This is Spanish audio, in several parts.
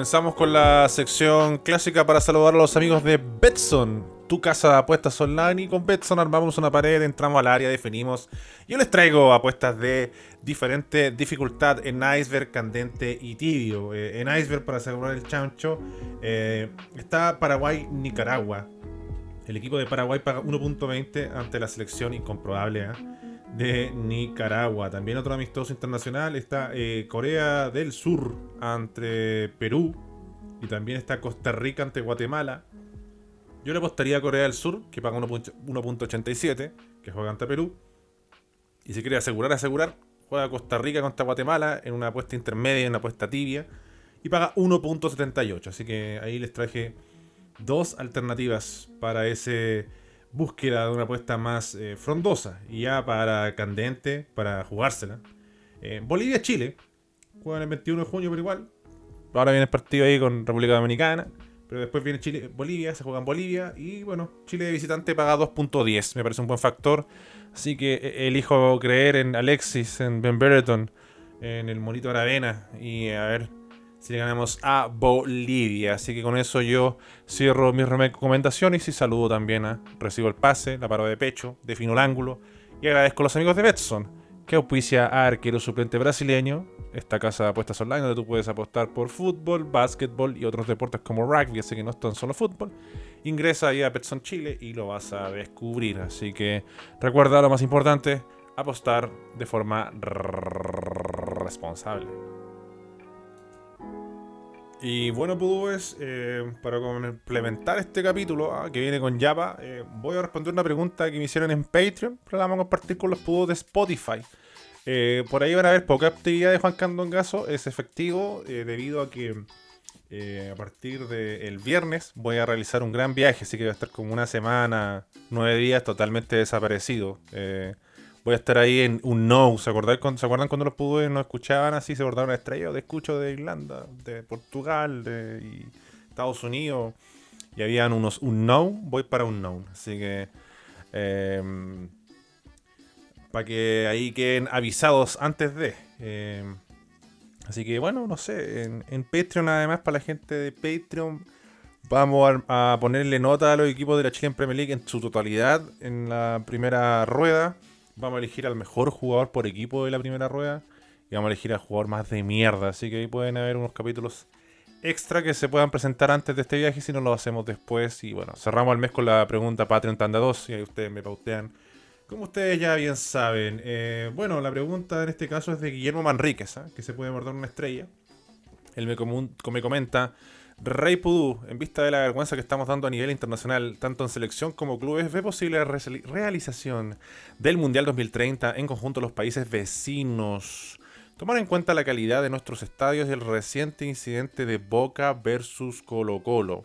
Comenzamos con la sección clásica para saludar a los amigos de Betson, tu casa de apuestas online. Y con Betson armamos una pared, entramos al área, definimos. Yo les traigo apuestas de diferente dificultad en iceberg, candente y tibio. Eh, en iceberg, para asegurar el chancho, eh, está Paraguay-Nicaragua. El equipo de Paraguay paga 1.20 ante la selección incomprobable. ¿eh? De Nicaragua. También otro amistoso internacional está eh, Corea del Sur ante Perú. Y también está Costa Rica ante Guatemala. Yo le apostaría a Corea del Sur, que paga 1.87, que juega ante Perú. Y si quiere asegurar, asegurar, juega Costa Rica contra Guatemala en una apuesta intermedia, en una apuesta tibia. Y paga 1.78. Así que ahí les traje dos alternativas para ese búsqueda de una apuesta más eh, frondosa y ya para candente, para jugársela. Eh, Bolivia-Chile, juegan el 21 de junio, pero igual. Ahora viene el partido ahí con República Dominicana, pero después viene Chile-Bolivia, se juega en Bolivia y bueno, Chile de visitante paga 2.10, me parece un buen factor. Así que eh, elijo creer en Alexis, en Ben Brereton, en el Monito Aravena y a ver si le ganamos a Bolivia. Así que con eso yo cierro mis recomendaciones y saludo también a Recibo el pase, la paro de pecho, defino el ángulo y agradezco a los amigos de Betson que auspicia a arquero suplente brasileño, esta casa de apuestas online donde tú puedes apostar por fútbol, básquetbol y otros deportes como rugby, así que no es tan solo fútbol. Ingresa ahí a Betson Chile y lo vas a descubrir. Así que recuerda lo más importante, apostar de forma responsable. Y bueno, pues eh, para complementar este capítulo ah, que viene con Java, eh, voy a responder una pregunta que me hicieron en Patreon, pero la vamos a compartir con los pudos de Spotify. Eh, por ahí van a ver poca actividad de Juan Candongazo, es efectivo debido a que a partir del viernes voy a realizar un gran viaje, así que voy a estar como una semana, nueve días totalmente desaparecido voy a estar ahí en un no. ¿Se ¿se acuerdan cuando los pude no escuchaban así? Se acordaron estrellas de escucho de Irlanda, de Portugal, de Estados Unidos. Y habían unos un no, voy para un no. Así que. Em, para que ahí queden avisados antes de. Em, así que bueno, no sé. En, en, Patreon, además, para la gente de Patreon. Vamos a, a ponerle nota a los equipos de la Chilean Premier League en su totalidad en la primera rueda. Vamos a elegir al mejor jugador por equipo de la primera rueda. Y vamos a elegir al jugador más de mierda. Así que ahí pueden haber unos capítulos extra que se puedan presentar antes de este viaje si no lo hacemos después. Y bueno, cerramos el mes con la pregunta Patreon Tanda 2 y ahí ustedes me pautean. Como ustedes ya bien saben. Eh, bueno, la pregunta en este caso es de Guillermo Manríquez, ¿ah? que se puede morder una estrella. Él me, me comenta... Rey Pudú, en vista de la vergüenza que estamos dando a nivel internacional, tanto en selección como clubes, ve posible la realización del Mundial 2030 en conjunto a los países vecinos. Tomar en cuenta la calidad de nuestros estadios y el reciente incidente de Boca versus Colo Colo.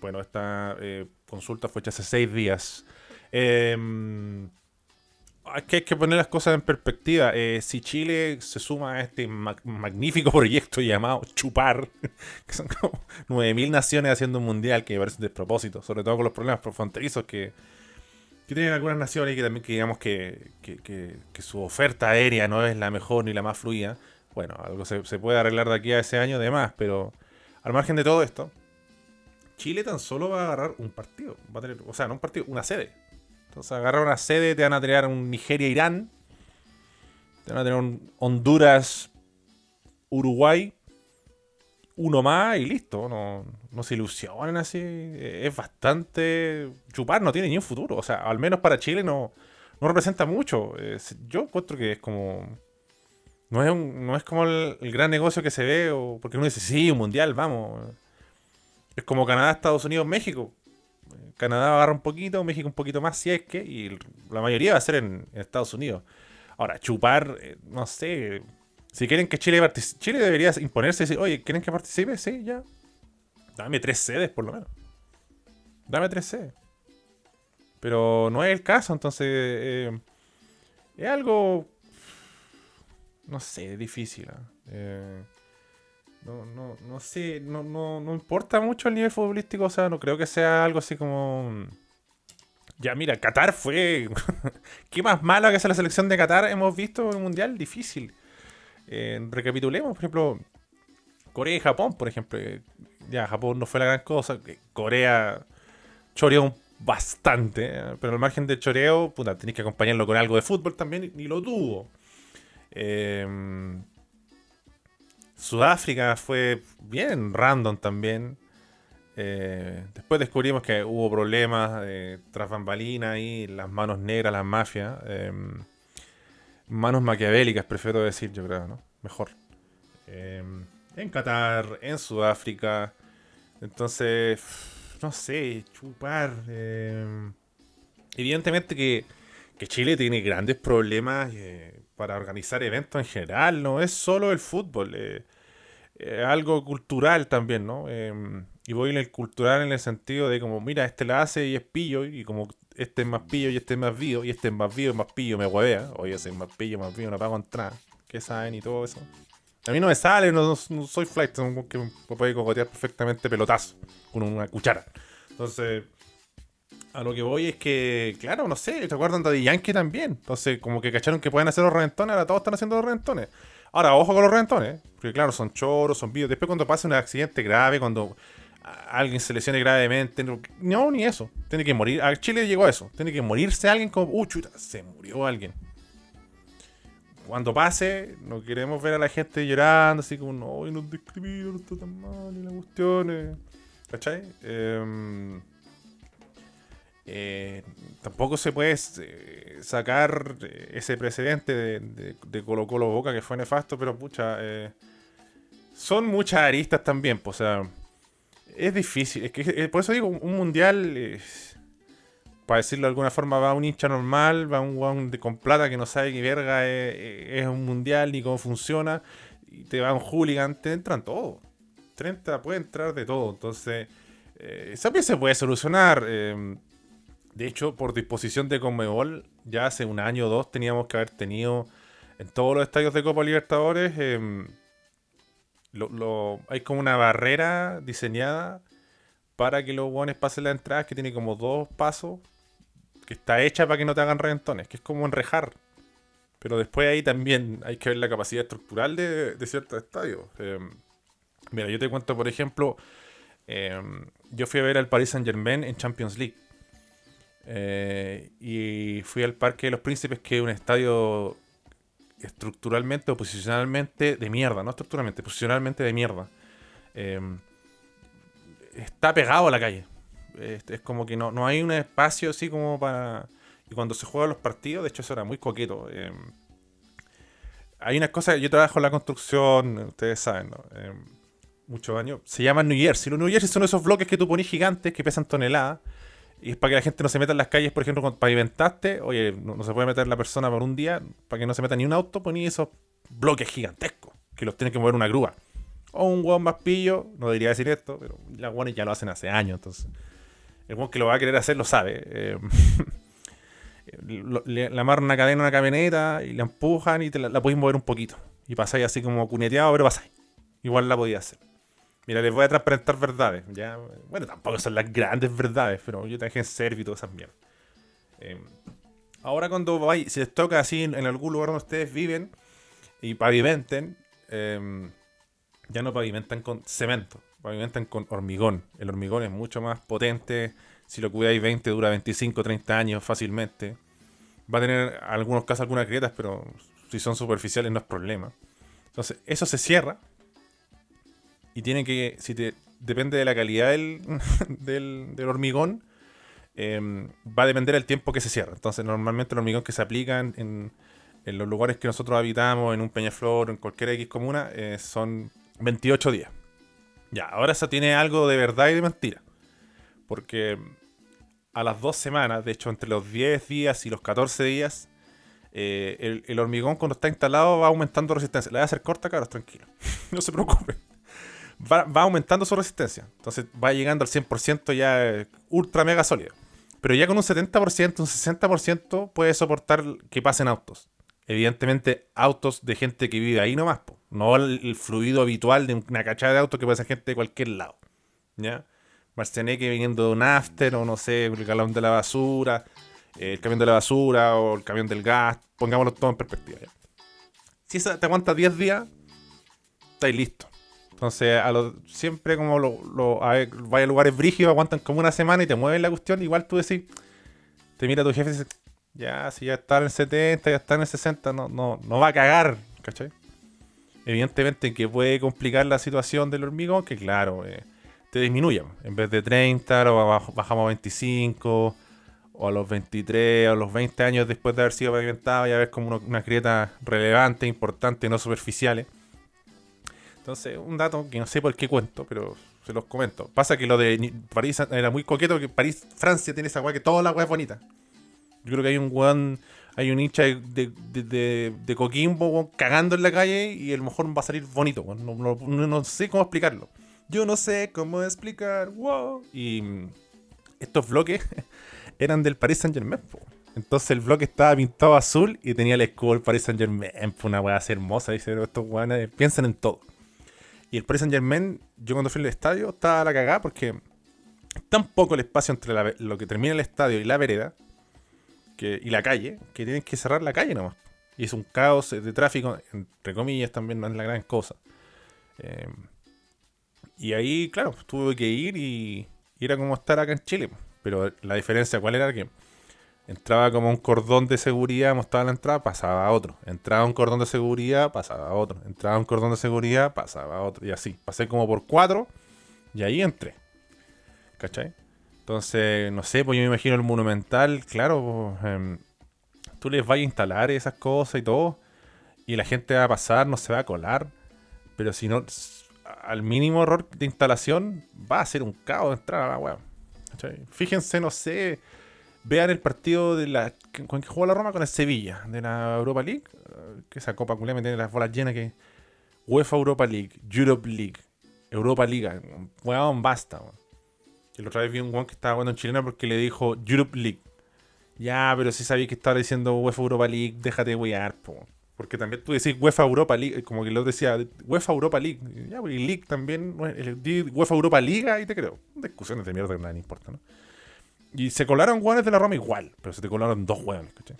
Bueno, esta eh, consulta fue hecha hace seis días. Eh, es que hay que poner las cosas en perspectiva. Eh, si Chile se suma a este magnífico proyecto llamado Chupar, que son como 9.000 naciones haciendo un mundial que me parece un despropósito, sobre todo con los problemas fronterizos que, tienen algunas naciones y que también digamos que, su oferta aérea no es la mejor ni la más fluida. Bueno, algo se, puede arreglar de aquí a ese año además, pero al margen de todo esto, Chile tan solo va a agarrar un partido. Va a tener, o sea, no un partido, una sede entonces agarrar una sede, te van a tener un Nigeria-Irán, te van a tener un Honduras-Uruguay, uno más y listo. No, no se ilusionen así. Es bastante. Chupar no tiene ni un futuro. O sea, al menos para Chile no, no representa mucho. yo encuentro que es como. No es, no es como el, gran negocio que se ve, o porque uno dice, sí, un mundial, vamos. Es como Canadá, Estados Unidos, México. Canadá agarra un poquito, México un poquito más, si es que, y la mayoría va a ser en, Estados Unidos. Ahora, chupar, eh, no sé. Si quieren que Chile participe, Chile debería imponerse y decir, oye, ¿quieren que participe? Sí, ya. Dame tres sedes, por lo menos. Dame tres sedes. Pero no es el caso, entonces. Eh, es algo. No sé, difícil. ¿ah? ¿eh? No, no, no sé, no, no, no importa mucho el nivel futbolístico, o sea, no creo que sea algo así como... Ya, mira, Qatar fue... ¿Qué más malo que sea la selección de Qatar hemos visto en el Mundial? Difícil. Eh, recapitulemos, por ejemplo, Corea y Japón, por ejemplo. Ya, Japón no fue la gran cosa. Corea choreó bastante, pero al margen del choreo, puta, tenéis que acompañarlo con algo de fútbol también, y lo tuvo. Em, Sudáfrica fue bien random también. Eh, después descubrimos que hubo problemas tras bambalinas y las manos negras, las mafias. Em, manos maquiavélicas, prefiero decir, yo creo, ¿no? Mejor. Em, en Qatar, en Sudáfrica. Entonces, no sé, chupar. Em, evidentemente que, Chile tiene grandes problemas eh, para organizar eventos en general, no es solo el fútbol, algo cultural también, ¿no? Em, y voy en el cultural en el sentido de como, mira, este la hace y es pillo, y como este es más pillo y este es más vivo, y este es más vivo y más pillo, me huevea. Oye, es más pillo, más vivo, no pago entrar. ¿Qué saben y todo eso? A mí no me sale, no, soy flight, que me puede cogotear perfectamente pelotazo con una cuchara. Entonces, a lo que voy es que, claro, no sé, ¿te acuerdan de Yankee también? Entonces, como que cacharon que pueden hacer los reventones, ahora todos están haciendo los reventones. Ahora, ojo con los reventones, porque claro, son choros, son vídeos. Después cuando pasa un accidente grave, cuando alguien se lesione gravemente, no, ni eso. Tiene que morir. A Chile llegó a eso. Tiene que morirse alguien como, uh, chuta, se murió alguien cuando pase, no queremos ver a la gente llorando, así como, no, nos discriminan, no está tan mal, y las cuestiones. ¿Cachai? Em, eh, tampoco se puede eh, sacar ese precedente de, de, Colo Colo Boca que fue nefasto, pero pucha, eh, son muchas aristas también, pues, o sea, es difícil, es que por eso digo, un mundial para decirlo de alguna forma, va un hincha normal, va un guan con plata que no sabe qué verga es, un mundial ni cómo funciona, y te va un hooligan, te entran todo. 30 puede entrar de todo. Entonces, eh, esa se puede solucionar. De hecho, por disposición de Conmebol, ya hace un año o dos teníamos que haber tenido en todos los estadios de Copa Libertadores. Em, hay como una barrera diseñada para que los guanes pasen la entrada que tiene como dos pasos que está hecha para que no te hagan reventones, que es como enrejar. Pero después ahí también hay que ver la capacidad estructural de, ciertos estadios. Em, mira, yo te cuento, por ejemplo, em, yo fui a ver al Paris Saint Germain en Champions League. Eh, y fui al Parque de los Príncipes, que es un estadio estructuralmente o posicionalmente de mierda, no estructuralmente, posicionalmente de mierda. Em, está pegado a la calle. Es, como que no, no hay un espacio así como para... Y cuando se juegan los partidos, de hecho eso era muy coqueto. Em, hay unas cosas, yo trabajo en la construcción, ustedes saben, ¿no? Em, muchos años, se llaman New Jersey. Los New Jersey son esos bloques que tú pones gigantes que pesan toneladas. Y es para que la gente no se meta en las calles, por ejemplo, cuando pavimentaste, oye, no, se puede meter la persona por un día, para que no se meta ni un auto, poní esos bloques gigantescos, que los tiene que mover una grúa. O un hueón más pillo, no debería decir esto, pero las hueones ya lo hacen hace años, entonces el que lo va a querer hacer lo sabe. Eh, le, amarran una cadena a una camioneta y la empujan y te la, la podéis mover un poquito. Y pasáis así como cuneteado, pero pasáis. Igual la podía hacer. Mira, les voy a transparentar verdades. ¿ya? Bueno, tampoco son las grandes verdades, pero yo traje en servir y todas esas mierdas. Eh, ahora cuando vais, si les toca así en, algún lugar donde ustedes viven y pavimenten, eh, ya no pavimentan con cemento pavimentan con hormigón. El hormigón es mucho más potente. Si lo cuidáis 20, dura 25, 30 años fácilmente. Va a tener en algunos casos algunas grietas, pero si son superficiales no es problema. Entonces, eso se cierra. Y tiene que, si te, depende de la calidad del, del, hormigón, em, va a depender del tiempo que se cierra. Entonces, normalmente el hormigón que se aplica en, en los lugares que nosotros habitamos, en un peñaflor o en cualquier X comuna, eh, son 28 días. Ya, ahora eso tiene algo de verdad y de mentira. Porque a las dos semanas, de hecho entre los 10 días y los 14 días, eh, el, hormigón cuando está instalado va aumentando resistencia. Le va a hacer corta, caros, tranquilo. no se preocupen. Va, aumentando su resistencia. Entonces va llegando al 100% ya ultra mega sólido. Pero ya con un 70%, un 60% puede soportar que pasen autos. Evidentemente, autos de gente que vive ahí nomás. Po no el, fluido habitual de una cachada de autos que ser gente de cualquier lado. ¿Ya? Marcianeque viniendo de un after, o no sé, el galón de la basura, el camión de la basura, o el camión del gas, pongámoslo todo en perspectiva. Si esa te aguanta 10 días, estáis listo. Entonces, a lo, siempre como lo, a, vaya a lugares brígidos, aguantan como una semana y te mueven la cuestión, igual tú decís, te mira tu jefe y dices, ya, si ya está en el 70, ya está en el 60, no, no, no va a cagar, ¿cachai? Evidentemente que puede complicar la situación del hormigón, que claro, eh, te disminuye. En vez de 30, lo bajamos a 25, o a los 23, o a los 20 años después de haber sido pavimentado, ya ves como una grieta relevante, importante, no superficiales. Entonces, un dato que no sé por qué cuento, pero se los comento. Pasa que lo de París era muy coqueto, porque París, Francia tiene esa weá que toda la weá es bonita. Yo creo que hay un weón, hay un hincha de, de, Coquimbo cagando en la calle y a lo mejor va a salir bonito. No, no, sé cómo explicarlo. Yo no sé cómo explicar. Wow. Y estos bloques eran del Paris Saint Germain. Entonces el bloque estaba pintado azul y tenía el escudo del Paris Saint Germain. Una weá hermosa. Dice, estos weones piensan en todo. Y el Paris Saint Germain, yo cuando fui al estadio, estaba la cagada porque tan poco el espacio entre lo que termina el estadio y la vereda y la calle, que tienen que cerrar la calle nomás. Y es un caos de tráfico, entre comillas, también no es la gran cosa. Em, y ahí, claro, tuve que ir y, era como estar acá en Chile. Pero la diferencia, ¿cuál era? Que entraba como un cordón de seguridad, mostraba la entrada, pasaba a otro. Entraba un cordón de seguridad, pasaba a otro. Entraba un cordón de seguridad, pasaba a otro. Y así. Pasé como por cuatro y ahí entré. ¿Cachai? Entonces, no sé, pues yo me imagino el Monumental, claro, pues, em, tú les vas a instalar esas cosas y todo, y la gente va a pasar, no se va a colar, pero si no, al mínimo error de instalación, va a ser un caos entrar a la web. Fíjense, no sé, vean el partido de la con que jugó la Roma con el Sevilla, de la Europa League, que esa copa culé me tiene las bolas llenas que UEFA Europa League, Europe League, Europa League, weón, basta, weón. El otra vez vi un guan que estaba jugando en chilena porque le dijo Europe League. Ya, pero si sabía que estaba diciendo UEFA Europa League, déjate wear, po. Porque también tú decís UEFA Europa League, como que otro decía UEFA Europa League. Ya, porque League también, UEFA Europa Liga, y te creo. Discusiones de mierda que nada importa, ¿no? Y se colaron guanes de la Roma igual, pero se te colaron dos hueones, ¿cachai?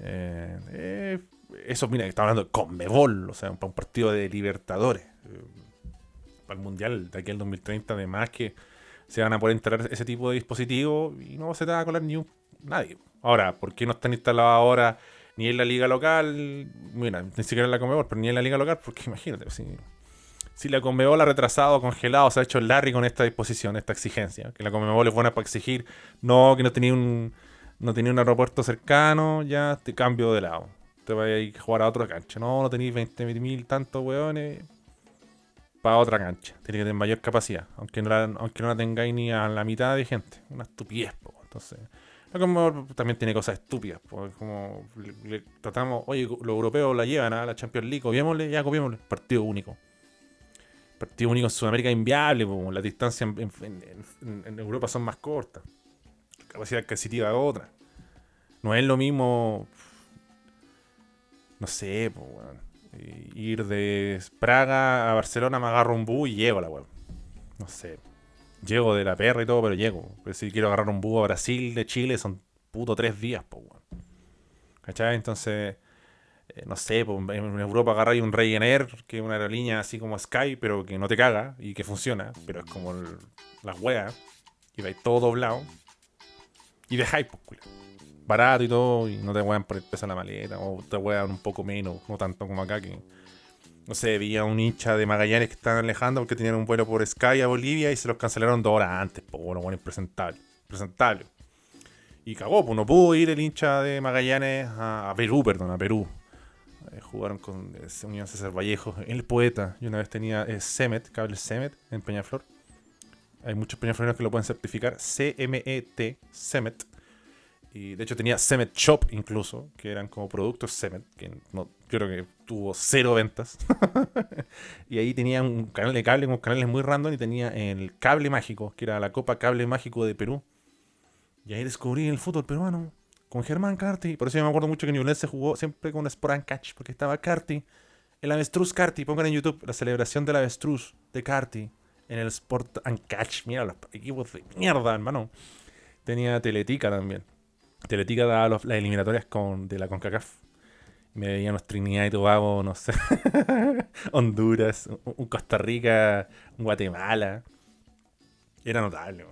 Eh, eh, eso, mira, estaba hablando de Conmebol, o sea, para un partido de Libertadores. Eh, para el Mundial de aquí al 2030, además que se van a poder instalar ese tipo de dispositivos y no se te va a colar ni un, nadie. Ahora, ¿por qué no están instalados ahora ni en la liga local? Mira, ni siquiera en la Conmebol, pero ni en la liga local, porque imagínate, si, si la Conmebol ha retrasado, congelado, se ha hecho Larry con esta disposición, esta exigencia, que la Conmebol es buena para exigir, no, que no tenía un, no tenía un aeropuerto cercano, ya te cambio de lado. Te vas a ir a jugar a otra cancha. No, no tenéis 20.000 tantos weones para otra cancha. Tiene que tener mayor capacidad. Aunque no la, aunque no la tengáis ni a la mitad de gente. Una estupidez, Entonces. Como también tiene cosas estúpidas. Como le, tratamos, oye, los europeos la llevan a la Champions League, copiémosle, ya copiémosle. Partido único. Partido único en Sudamérica es inviable, po. las distancias en, Europa son más cortas. La capacidad adquisitiva es otra. No es lo mismo. No sé, pues, ir de Praga a Barcelona, me agarro un bus y llego a la web. No sé. Llego de la perra y todo, pero llego. Pero si quiero agarrar un bus a Brasil, de Chile, son puto tres días, pues, ¿Cachai? Entonces, eh, no sé, en Europa agarráis un Ryanair, que es una aerolínea así como Sky, pero que no te caga y que funciona, pero es como las weas, y vais todo doblado, y dejáis, pues, barato y todo, y no te wean por el peso de la maleta, o te wean un poco menos, no tanto como acá que. No sé, había un hincha de Magallanes que estaban alejando porque tenían un vuelo por Sky a Bolivia y se los cancelaron dos horas antes, pues bueno, bueno, impresentable. Presentable. Y cagó, pues no pudo ir el hincha de Magallanes a, Perú, perdón, a Perú. Eh, jugaron con eh, Unión César Vallejo, el poeta. Yo una vez tenía eh, Semet, cable Semet en Peñaflor. Hay muchos peñafloreros que lo pueden certificar. C-M-E-T, Semet. Y de hecho tenía Semet Shop incluso, que eran como productos Semet, que no, yo creo que tuvo cero ventas. y ahí tenía un canal de cable con canales muy random y tenía el cable mágico, que era la Copa Cable Mágico de Perú. Y ahí descubrí el fútbol peruano con Germán Carti. Por eso yo me acuerdo mucho que Newell's se jugó siempre con Sport Catch, porque estaba Carti, el avestruz Carti. Pongan en YouTube la celebración del avestruz de Carti en el Sport and Catch. Mira los equipos de mierda, hermano. Tenía Teletica también. Teletica daba las eliminatorias con, de la CONCACAF. Me veía unos Trinidad y Tobago, no sé, Honduras, un Costa Rica, un Guatemala. Era notable,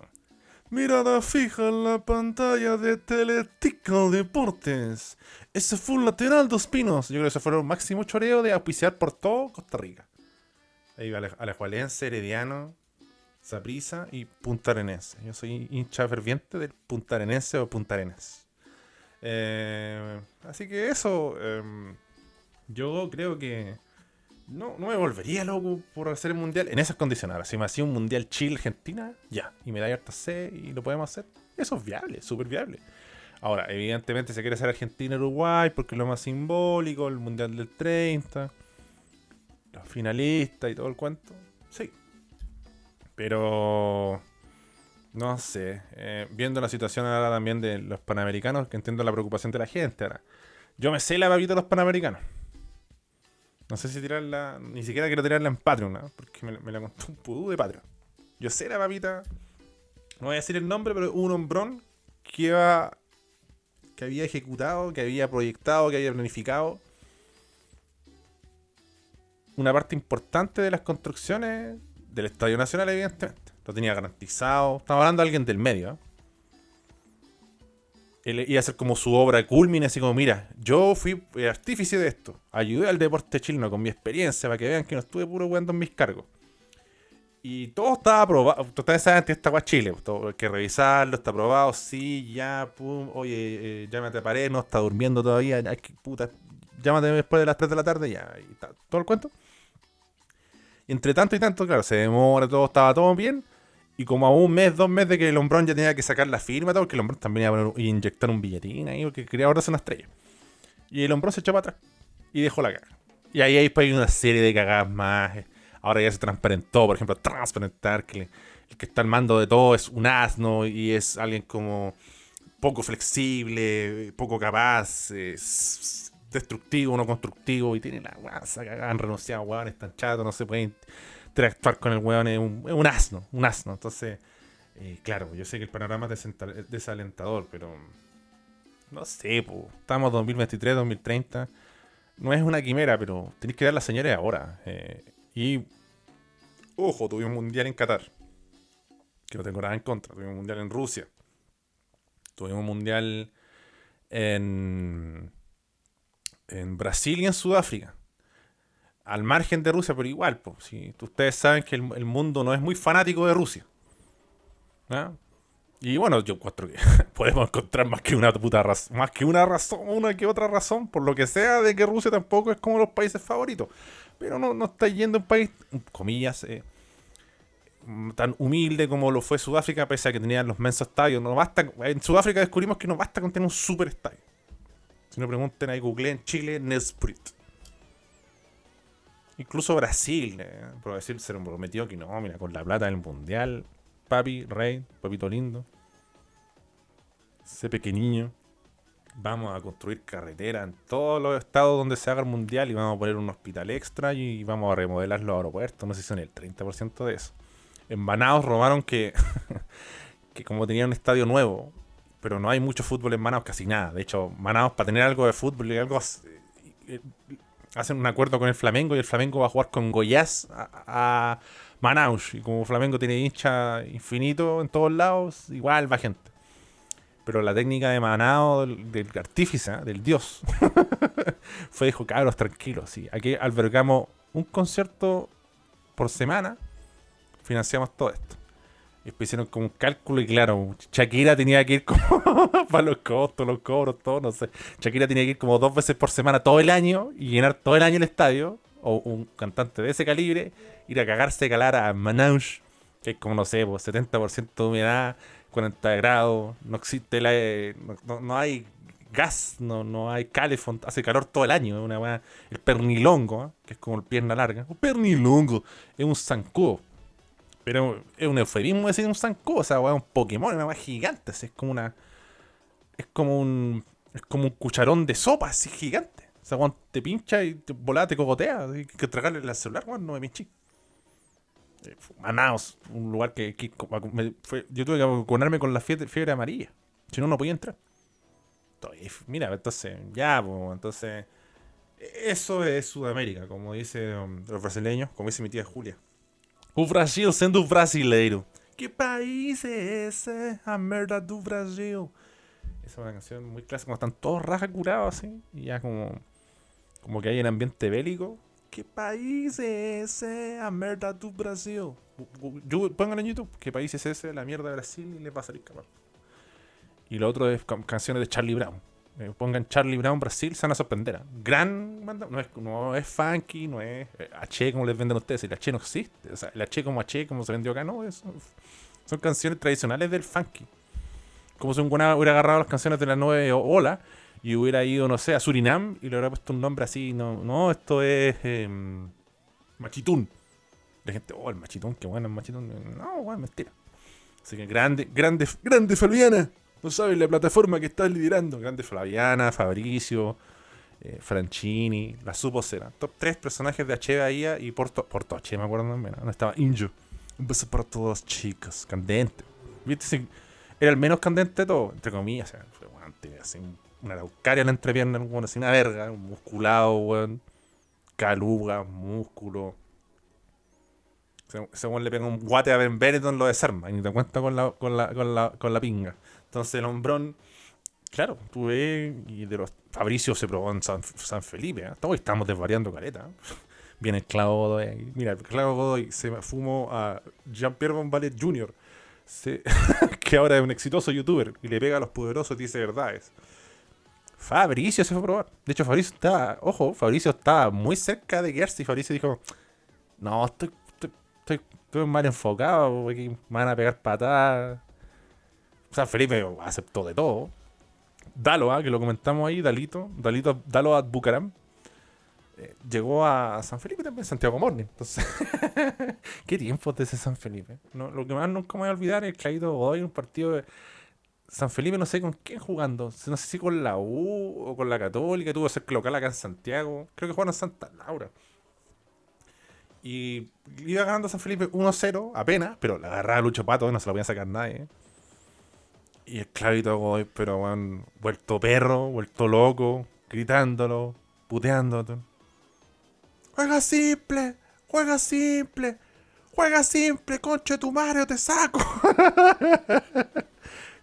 Mirada fija en la pantalla de Teletical Deportes. Ese fue un lateral dos pinos. Yo creo que ese fue el máximo choreo de auspiciar por todo Costa Rica. Ahí va Alajualense, Herediano, Saprisa y Punta Arenense. Yo soy hincha ferviente del Punta Arenense o Punta Arenas. Eh, así que eso. Em, yo creo que. No, no me volvería loco por hacer el mundial en esas condiciones. Ahora, si me hacía un mundial Chile-Argentina, ya. Y me da harta C y lo podemos hacer. Eso es viable, súper viable. Ahora, evidentemente se quiere hacer Argentina-Uruguay porque es lo más simbólico, el mundial del 30, los finalistas y todo el cuento. Sí. Pero no sé, eh, viendo la situación ahora también de los panamericanos, que entiendo la preocupación de la gente ahora. Yo me sé la babita de los panamericanos. No sé si tirarla, ni siquiera quiero tirarla en Patreon, ¿no? porque me, la contó un pudú de Patreon. Yo sé la babita, no voy a decir el nombre, pero un hombrón que, que había ejecutado, que había proyectado, que había planificado una parte importante de las construcciones del Estadio Nacional, evidentemente lo tenía garantizado. Estamos hablando de alguien del medio. ¿eh? Él hacer como su obra culmine, así como, mira, yo fui artífice de esto. Ayudé al deporte chileno con mi experiencia para que vean que no estuve puro jugando en mis cargos. Y todo estaba aprobado. Ustedes saben que esta Chile. Todo, hay que revisarlo, está aprobado. Sí, ya, pum. Oye, eh, llámate a pared, no está durmiendo todavía. Ay, puta. Llámate después de las 3 de la tarde, ya. Y todo el cuento. Entre tanto y tanto, claro, se demora, todo estaba todo bien. Y como a un mes, dos meses de que el hombrón ya tenía que sacar la firma, todo, porque el hombrón también iba a inyectar un billetín ahí, porque quería ahorrarse una estrella. Y el hombrón se echó para atrás y dejó la caga. Y ahí hay, pues, una serie de cagadas más. Ahora ya se transparentó, por ejemplo, transparentar que el que está al mando de todo es un asno y es alguien como poco flexible, poco capaz, es destructivo, no constructivo y tiene la guasa han renunciado, weón, están chatos, no se pueden interactuar con el weón es un, asno, un asno. Entonces, eh, claro, yo sé que el panorama es desalentador, pero no sé, po. estamos 2023, 2030. No es una quimera, pero tenéis que dar las señales ahora. Eh, y, ojo, tuvimos un mundial en Qatar, que no tengo nada en contra. Tuvimos un mundial en Rusia. Tuvimos un mundial en, en Brasil y en Sudáfrica al margen de Rusia, pero igual, pues, si ustedes saben que el, mundo no es muy fanático de Rusia. Y bueno, yo encuentro que podemos encontrar más que una puta razón, más que una razón, una que otra razón, por lo que sea, de que Rusia tampoco es como los países favoritos. Pero no, no está yendo un país, comillas, eh, tan humilde como lo fue Sudáfrica, pese a que tenían los mensos estadios. No basta, en Sudáfrica descubrimos que no basta con tener un super estadio. Si no pregunten ahí, Google en Chile, Nesprit. Incluso Brasil, eh, por decir, se prometió que no, mira, con la plata del mundial, papi, rey, papito lindo, ese pequeñillo, vamos a construir carretera en todos los estados donde se haga el mundial y vamos a poner un hospital extra y vamos a remodelar los aeropuertos, no sé si son el 30% de eso. En Manaus robaron que, que como tenían un estadio nuevo, pero no hay mucho fútbol en Manaus, casi nada. De hecho, Manaus para tener algo de fútbol y algo eh, hacen un acuerdo con el Flamengo y el Flamengo va a jugar con Goiás a, Manaus. Y como Flamengo tiene hincha infinito en todos lados, igual va gente. Pero la técnica de Manaus, del, artífice, ¿eh? del dios, fue dijo, cabros, tranquilos. Sí. Aquí albergamos un concierto por semana, financiamos todo esto. Después hicieron como un cálculo y claro, Shakira tenía que ir como para los costos, los cobros, todo, no sé. Shakira tenía que ir como dos veces por semana todo el año y llenar todo el año el estadio. O un cantante de ese calibre, ir a cagarse de calar a Manaus, que es como, no sé, pues 70% de humedad, 40 grados, no existe la... No, hay gas, no, no hay calefón, hace calor todo el año. Una, el pernilongo, ¿eh? que es como el pierna larga. Un pernilongo, es un zancudo. Pero es un eufemismo decir un o sea, un Pokémon, una más gigante, es como una. Es como un. Es como un cucharón de sopa, así gigante. O sea, cuando te pincha y te volada, te cogotea, hay que tragarle el celular, no me pinché. Eh, Manaos, un lugar que, yo tuve que vacunarme con la fiebre, amarilla. Si no, no podía entrar. mira, entonces, ya, pues, entonces Eso es Sudamérica, como dicen um, los brasileños, como dice mi tía Julia. O Brasil sendo brasileiro. ¿Qué país es ese? A merda do Brasil. Esa es una canción muy clásica, como están todos rajas curados así. Y ya como, como que hay un ambiente bélico. ¿Qué país es ese? A merda do Brasil. Yo, pongan en YouTube, ¿qué país es ese? La mierda de Brasil y les va a salir capaz. Y lo otro es canciones de Charlie Brown. Eh, pongan Charlie Brown Brasil, se van a sorprender. Gran banda, no es, no es funky, no es eh, H como les venden ustedes. El H no existe. O sea, el H como H, como se vendió acá, no. son canciones tradicionales del funky. Como si un hubiera agarrado las canciones de la nueva ola y hubiera ido, no sé, a Surinam y le hubiera puesto un nombre así. No, no esto es em, Machitún. La gente, oh, el Machitún, qué bueno el Machitún. No, bueno, mentira. Así que grande, grande, grande Fabiana. No sabes la plataforma que estás liderando. Grande Flaviana, Fabricio, eh, Franchini, la supo cera. Top 3 personajes de H Bahía y Porto, Porto H, me acuerdo también. ¿no? estaba Injo. Un beso para todos, chicos. Candente. ¿Viste? Era el menos candente de todo, entre comillas. O sea, fue así, una araucaria en la entrepierna, bueno, así una verga, un musculado, weón. Caluga, músculo. Según le pega un guate a Ben Benetton, lo desarma. Y ni te cuenta con la, con la, con la, con la pinga. Entonces el hombrón, claro, tú ves, y de los Fabricio se probó en San, Felipe, ¿eh? todos estamos desvariando careta. Viene el Clavo Godoy Mira, el Clavo Godoy se fumó a Jean-Pierre Bonvalet Jr., que ahora es un exitoso youtuber, y le pega a los poderosos y dice verdades. Fabricio se fue a probar. De hecho, Fabricio está, ojo, Fabricio está muy cerca de quedarse y Fabricio dijo, no, estoy, estoy, estoy, mal enfocado, me van a pegar patadas. San Felipe aceptó de todo. Dalo, ¿ah? que lo comentamos ahí, Dalito, Dalito, Dalo a Bucaram, eh, llegó a San Felipe también, Santiago Morning. Entonces, ¿qué tiempo de ese San Felipe? Lo que más nunca me voy a olvidar es ido hoy un partido de San Felipe, no sé con quién jugando. No sé si con la U o con la Católica. Tuvo que ser local acá en Santiago. Creo que jugaron en Santa Laura. Y iba ganando San Felipe 1-0, apenas, pero la agarraba Lucho Pato, no se lo voy a sacar nadie. Y el clavito Godoy, pero weón, vuelto perro, vuelto loco, gritándolo, puteándolo. Juega simple, juega simple, juega simple, concha de tu madre te saco.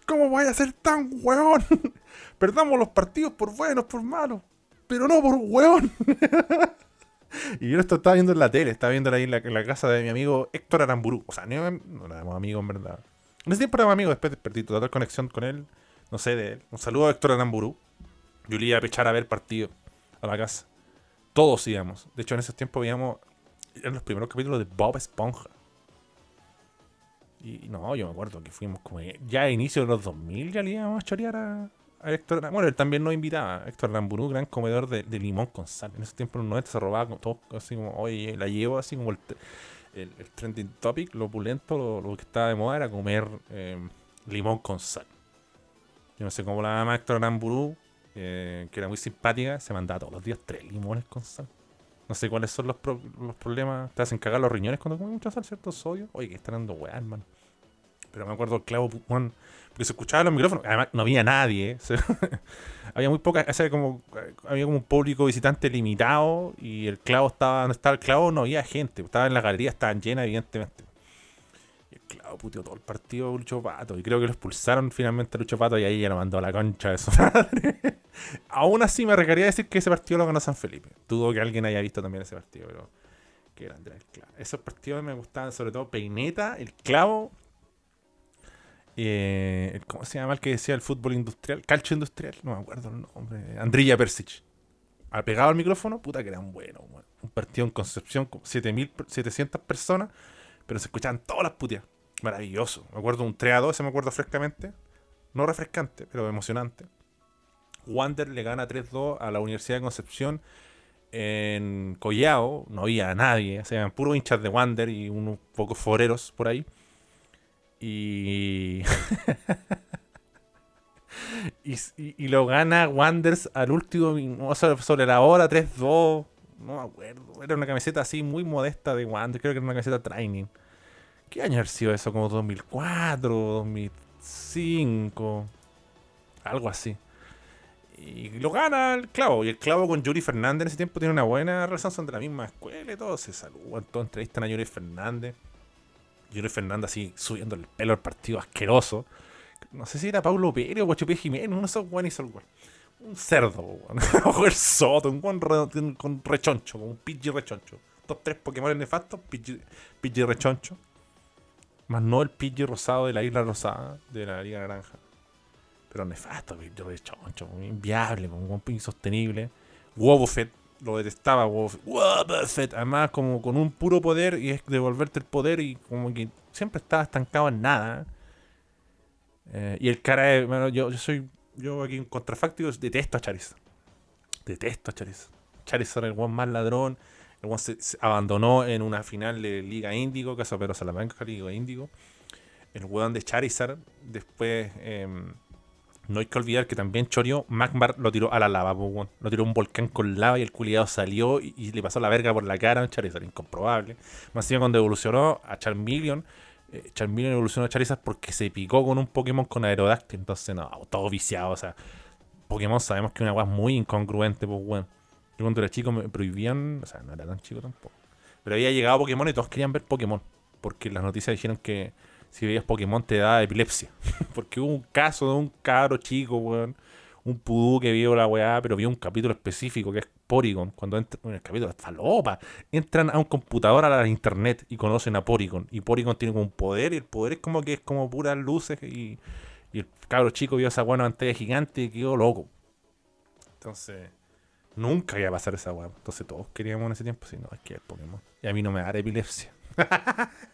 ¿Cómo voy a ser tan weón? Perdamos los partidos por buenos, por malos, pero no por weón. y yo esto estaba viendo en la tele, estaba viendo ahí en la, casa de mi amigo Héctor Aramburu. O sea, no, no éramos amigos en verdad. En ese tiempo éramos amigos, después perdí total conexión con él. No sé, de él. Un saludo a Héctor Aramburu. Yo le iba a pechar a ver partido a la casa. Todos íbamos. De hecho, en ese tiempo veíamos. Eran los primeros capítulos de Bob Esponja. Y no, yo me acuerdo que fuimos como. Ya a inicio de los 2000 ya le íbamos a chorear a, Héctor. Bueno, él también nos invitaba. Héctor Aramburu, gran comedor de, limón con sal. En ese tiempo, en los 90 se robaba todo así como. Oye, la llevo así como el el, trending topic, lo opulento, lo, que estaba de moda era comer eh, limón con sal. Yo no sé cómo la maestra Aramburu, eh, que era muy simpática, se mandaba todos los días tres limones con sal. No sé cuáles son los, los problemas. Te hacen cagar los riñones cuando comes mucha sal, ¿cierto? Sodio. Oye, que están dando weá, hermano. Pero me acuerdo el clavo, bueno, porque se escuchaba los micrófonos. Además, no había nadie. había muy poca, como, había como un público visitante limitado y el clavo estaba, donde estaba el clavo no había gente. Estaba en la galería, estaban llenas, evidentemente. Y el clavo puteó todo el partido Lucho Pato. Y creo que lo expulsaron finalmente a Lucho Pato y ahí ya lo mandó a la concha de su madre. Aún así me requería decir que ese partido lo ganó San Felipe. Dudo que alguien haya visto también ese partido, pero qué grande el clavo. Esos partidos me gustaban, sobre todo Peineta, el clavo eh, ¿Cómo se llama el que decía el fútbol industrial? Calcio industrial, no me acuerdo el nombre. Andrilla Persic. Ha pegado al micrófono, puta que eran buenos. Un partido en Concepción con 700 personas, pero se escuchaban todas las putias. Maravilloso. Me acuerdo un 3 a 2, se me acuerdo frescamente. No refrescante, pero emocionante. Wander le gana 3-2 a la Universidad de Concepción en Collao. No había nadie, o sea, puros hinchas de Wander y unos pocos foreros por ahí. Y... y, lo gana Wanders al último sobre la hora 3-2. No me acuerdo. Era una camiseta así muy modesta de Wanders. Creo que era una camiseta training. ¿Qué año ha sido eso? Como 2004, 2005. Algo así. Y lo gana el clavo. Y el clavo con Yuri Fernández en ese tiempo tiene una buena relación, son de la misma escuela y todo. Se saludan, todos entrevistan a Yuri Fernández. Yuri Fernández así subiendo el pelo al partido asqueroso. No sé si era Pablo Pérez o Guachupé Jiménez, uno de esos buenos hizo el Un cerdo, weón. el Soto, un buen con rechoncho, un Pidgey rechoncho. Estos tres Pokémon nefastos, Pidgey, rechoncho. Más no el Pidgey rosado de la isla rosada, de la Liga Naranja. Pero nefasto, Pidgey rechoncho, inviable, un insostenible. Wobbuffet, lo detestaba Wobbuffet. Además, como con un puro poder y es devolverte el poder y como que siempre estaba estancado en nada. Eh, y el cara bueno, yo, yo soy, yo aquí en contrafáctico detesto a Charizard. Detesto a Charizard. Charizard el one más ladrón. El one se, abandonó en una final de Liga Índigo, caso Pedro Salamanca, Liga Índigo. El weón de Charizard. Después, em, no hay que olvidar que también choreó. Magmar lo tiró a la lava, lo tiró un volcán con lava y el culiado salió y, le pasó la verga por la cara a Charizard. Incomprobable. Más bien cuando evolucionó a Charmeleon eh, Charmeleon evolucionó a Charizard porque se picó con un Pokémon con Aerodactyl. Entonces, no, todo viciado. O sea, Pokémon sabemos que es una weá muy incongruente, pues, weón. Yo cuando era chico me prohibían, o sea, no era tan chico tampoco. Pero había llegado Pokémon y todos querían ver Pokémon. Porque las noticias dijeron que si veías Pokémon te daba epilepsia. porque hubo un caso de un caro chico, weón. Un pudú que vio la weá, pero vio un capítulo específico que es Porygon, cuando entra en el capítulo está lopa, entran a un computador a la internet y conocen a Porygon. Y Porygon tiene como un poder, y el poder es como que es como puras luces. Y, el cabro chico vio esa buena pantalla gigante y quedó loco. Entonces, nunca iba a pasar esa weá. Entonces todos queríamos en ese tiempo, si no, es que el Pokémon. Y a mí no me da epilepsia.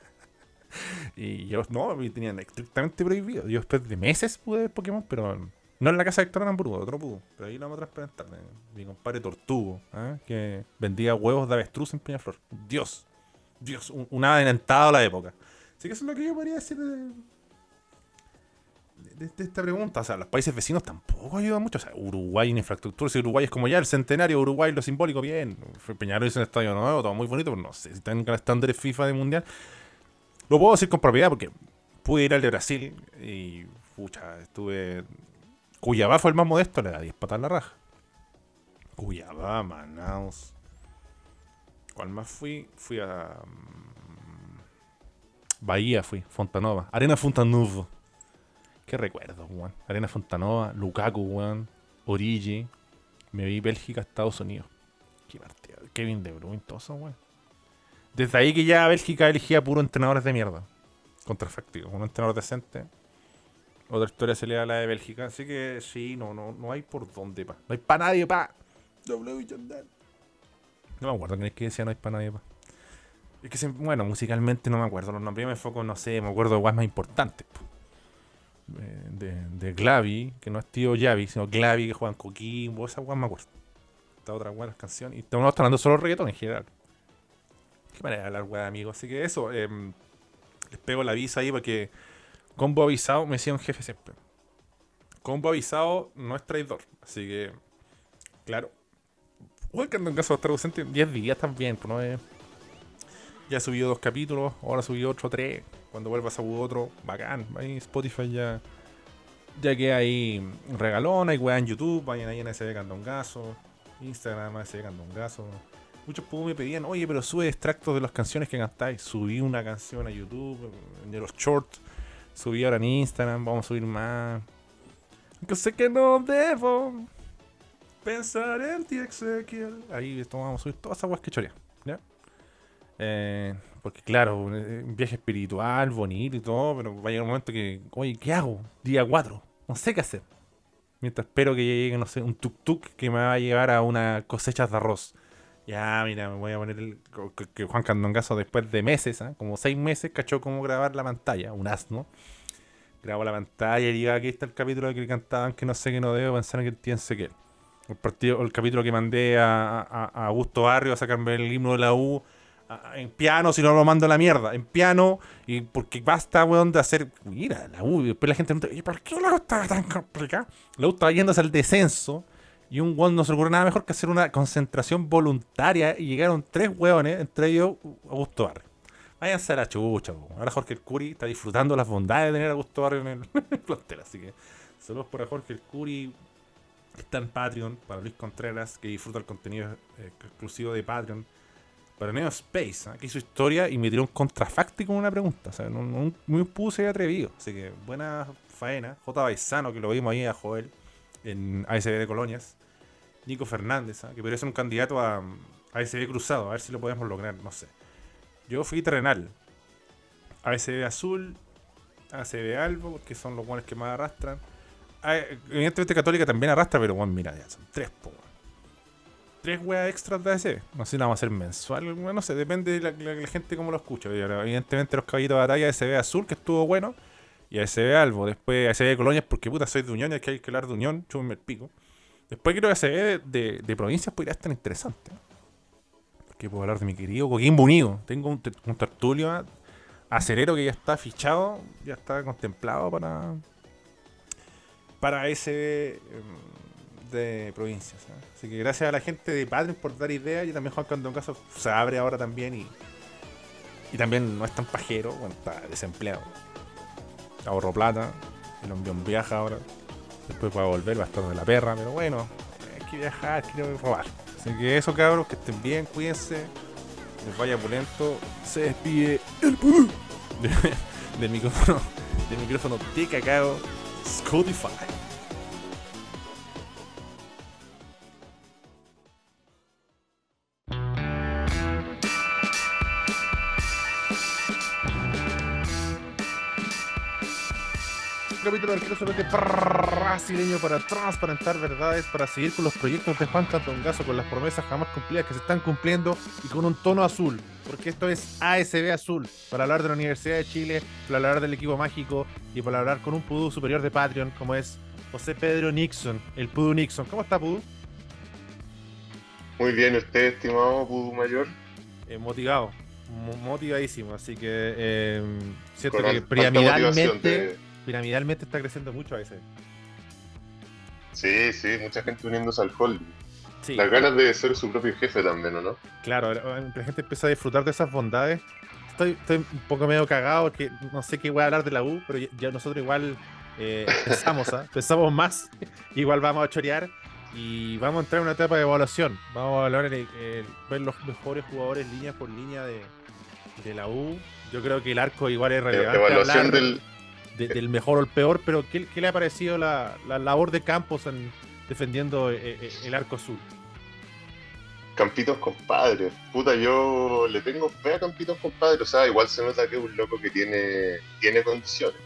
y yo, no, tenían estrictamente prohibido. Yo después de meses pude ver Pokémon, pero no en la casa de Héctor otro pudo. Pero ahí lo vamos a transparentar. Mi compadre Tortugo, ¿eh? que vendía huevos de avestruz en Peñaflor. Dios. Dios, un, un adelantado a la época. Así que eso es lo que yo podría decir de, de, esta pregunta. O sea, los países vecinos tampoco ayudan mucho. O sea, Uruguay en infraestructura. Si Uruguay es como ya el centenario, Uruguay lo simbólico, bien. Peñarol es un estadio nuevo, todo muy bonito, pero no sé si tengan estándares FIFA de mundial. Lo puedo decir con propiedad porque pude ir al de Brasil y, pucha, estuve Cuyabá fue el más modesto, le da 10 patas a la raja. Cuyabá, Manaus. ¿Cuál más fui? Fui a. Mm, Bahía fui, Fontanova. Arena Fontanova. Qué recuerdo, weón. Arena Fontanova, Lukaku, weón. Origi. Me vi Bélgica, Estados Unidos. Qué partido. Kevin De Bruyne, todo eso, weón. Desde ahí que ya Bélgica elegía puro entrenadores de mierda. Contrafáctico. Un entrenador decente otra historia se le da a la de Bélgica. Así que sí, no, no, no hay por dónde, pa. No hay para nadie, pa. W No me acuerdo quién es que decía no hay para nadie, pa. Es que, bueno, musicalmente no me acuerdo los nombres. Yo me enfoco, no sé, me acuerdo de guas más importantes. De, de, Glavi, que no es tío Yavi, sino Glavi que juegan Coquimbo, esa guas me acuerdo. Esta otra buenas canción. Y estamos hablando solo reggaetón en general. Qué manera de hablar, weá, amigo. Así que eso, em, les pego la visa ahí porque Combo avisado, me decía un jefe siempre. Combo avisado no es traidor. Así que, claro. Uy, que en caso traducente 10 días también, pues no es. Ya he subido dos capítulos, ahora subí otro tres. Cuando vuelvas a otro, bacán. Ahí Spotify ya. Ya que hay regalón, hay weá en YouTube, vayan ahí en SB Candongazo, Instagram SB Candongazo. Muchos me pedían, oye, pero sube extractos de las canciones que cantáis. Subí una canción a YouTube, de los shorts Subí ahora en Instagram, vamos a subir más. Yo sé que no debo pensar en ti, Ezequiel. Ahí vamos a subir todas esas guas que chorea. ¿ya? Eh, porque claro, un viaje espiritual, bonito y todo, pero va a llegar un momento que, oye, ¿qué hago? Día 4, no sé qué hacer. Mientras espero que llegue, no sé, un tuk-tuk que me va a llevar a una cosecha de arroz. Ya, mira, me voy a poner el. Que Juan Candongazo, después de meses, ¿ah? como seis meses, cachó cómo grabar la pantalla, un asno. Grabó la pantalla y diga, aquí está el capítulo que cantaban que no sé que no debo pensar que tiene que el partido, el capítulo que mandé a, a, Augusto Barrio a sacarme el himno de la U en piano, si no lo mando a la mierda, en piano, y porque basta, weón, de hacer, mira, la U, y después la gente pregunta, ¿y por qué la U estaba tan complicada? La U estaba yéndose al descenso, y un weón no se ocurre nada mejor que hacer una concentración voluntaria y llegaron tres weones, entre ellos Augusto Barrio. Váyanse a la chucha, Ahora Jorge el Curi está disfrutando las bondades de tener a Augusto Barrio en el plantel. Así que saludos por Jorge el Curi. Está en Patreon para Luis Contreras, que disfruta el contenido eh, exclusivo de Patreon. Para Neo Space, ¿ah? que hizo historia y me tiró un contrafacti con una pregunta. O sea, un, muy puse atrevido. Así que buena faena. J. Baizano, que lo vimos ahí a Joel en ASB de Colonias. Nico Fernández, ¿ah? que podría ser un candidato a, ASB cruzado. A ver si lo podemos lograr, no sé. Yo fui terrenal. ASB azul, ASB albo, porque son los buenos que más arrastran. Evidentemente Católica también arrastra, pero bueno, mira, ya son tres, po, Tres weas extras de ASB. No sé si la vamos a hacer mensual, no sé, depende de la, gente cómo lo escucha. Evidentemente los caballitos de batalla ASB azul, que estuvo bueno, y ASB albo. Después ASB Colonias, porque puta, soy de Unión y hay que hablar de Unión, chúmenme el pico. Después creo que ASB de, de, provincias podría estar interesante. Porque puedo hablar de mi querido Coquimbo Unido. Tengo un, un tertulio acerero que ya está fichado, ya está contemplado para para ese em, de provincias. Así que gracias a la gente de Patreon por dar ideas y también Juan Candón Caso se abre ahora también y, y también no es tan pajero, bueno, está desempleado. Ahorro plata, el envión viaja ahora, después puede volver, va a estar de la perra, pero bueno, hay que viajar, quiero robar. Así que eso cabros, que estén bien, cuídense, les vaya pulento, se despide el del micrófono, del micrófono de cacao Spotify. Capítulo de solamente brasileño para transparentar verdades, para seguir con los proyectos de Juan Catongazo, con las promesas jamás cumplidas que se están cumpliendo y con un tono azul, porque esto es ASB Azul, para hablar de la Universidad de Chile, para hablar del equipo mágico y para hablar con un Pudú superior de Patreon, como es José Pedro Nixon, el Pudú Nixon. ¿Cómo está Pudú? Muy bien, usted, estimado Pudú Mayor. Eh, motivado, motivadísimo, así que eh, siento que piramidalmente piramidalmente está creciendo mucho a veces. Sí, sí, mucha gente uniéndose al holding. Las ganas de ser su propio jefe también, ¿o no? Claro, la gente empieza a disfrutar de esas bondades. Estoy, estoy un poco medio cagado, que no sé qué voy a hablar de la U, pero ya, nosotros igual eh, pensamos, ¿ah? pensamos más. igual vamos a chorear y vamos a entrar en una etapa de evaluación. Vamos a hablar ver los mejores jugadores línea por línea de, de la U. Yo creo que el arco igual es relevante. Evaluación del, del mejor o el peor, pero ¿qué, le ha parecido la, labor de Campos en, defendiendo eh, eh, el arco azul? Campitos compadres, puta, yo le tengo fe a Campitos compadres, o sea, igual se nota que es un loco que tiene, tiene condiciones,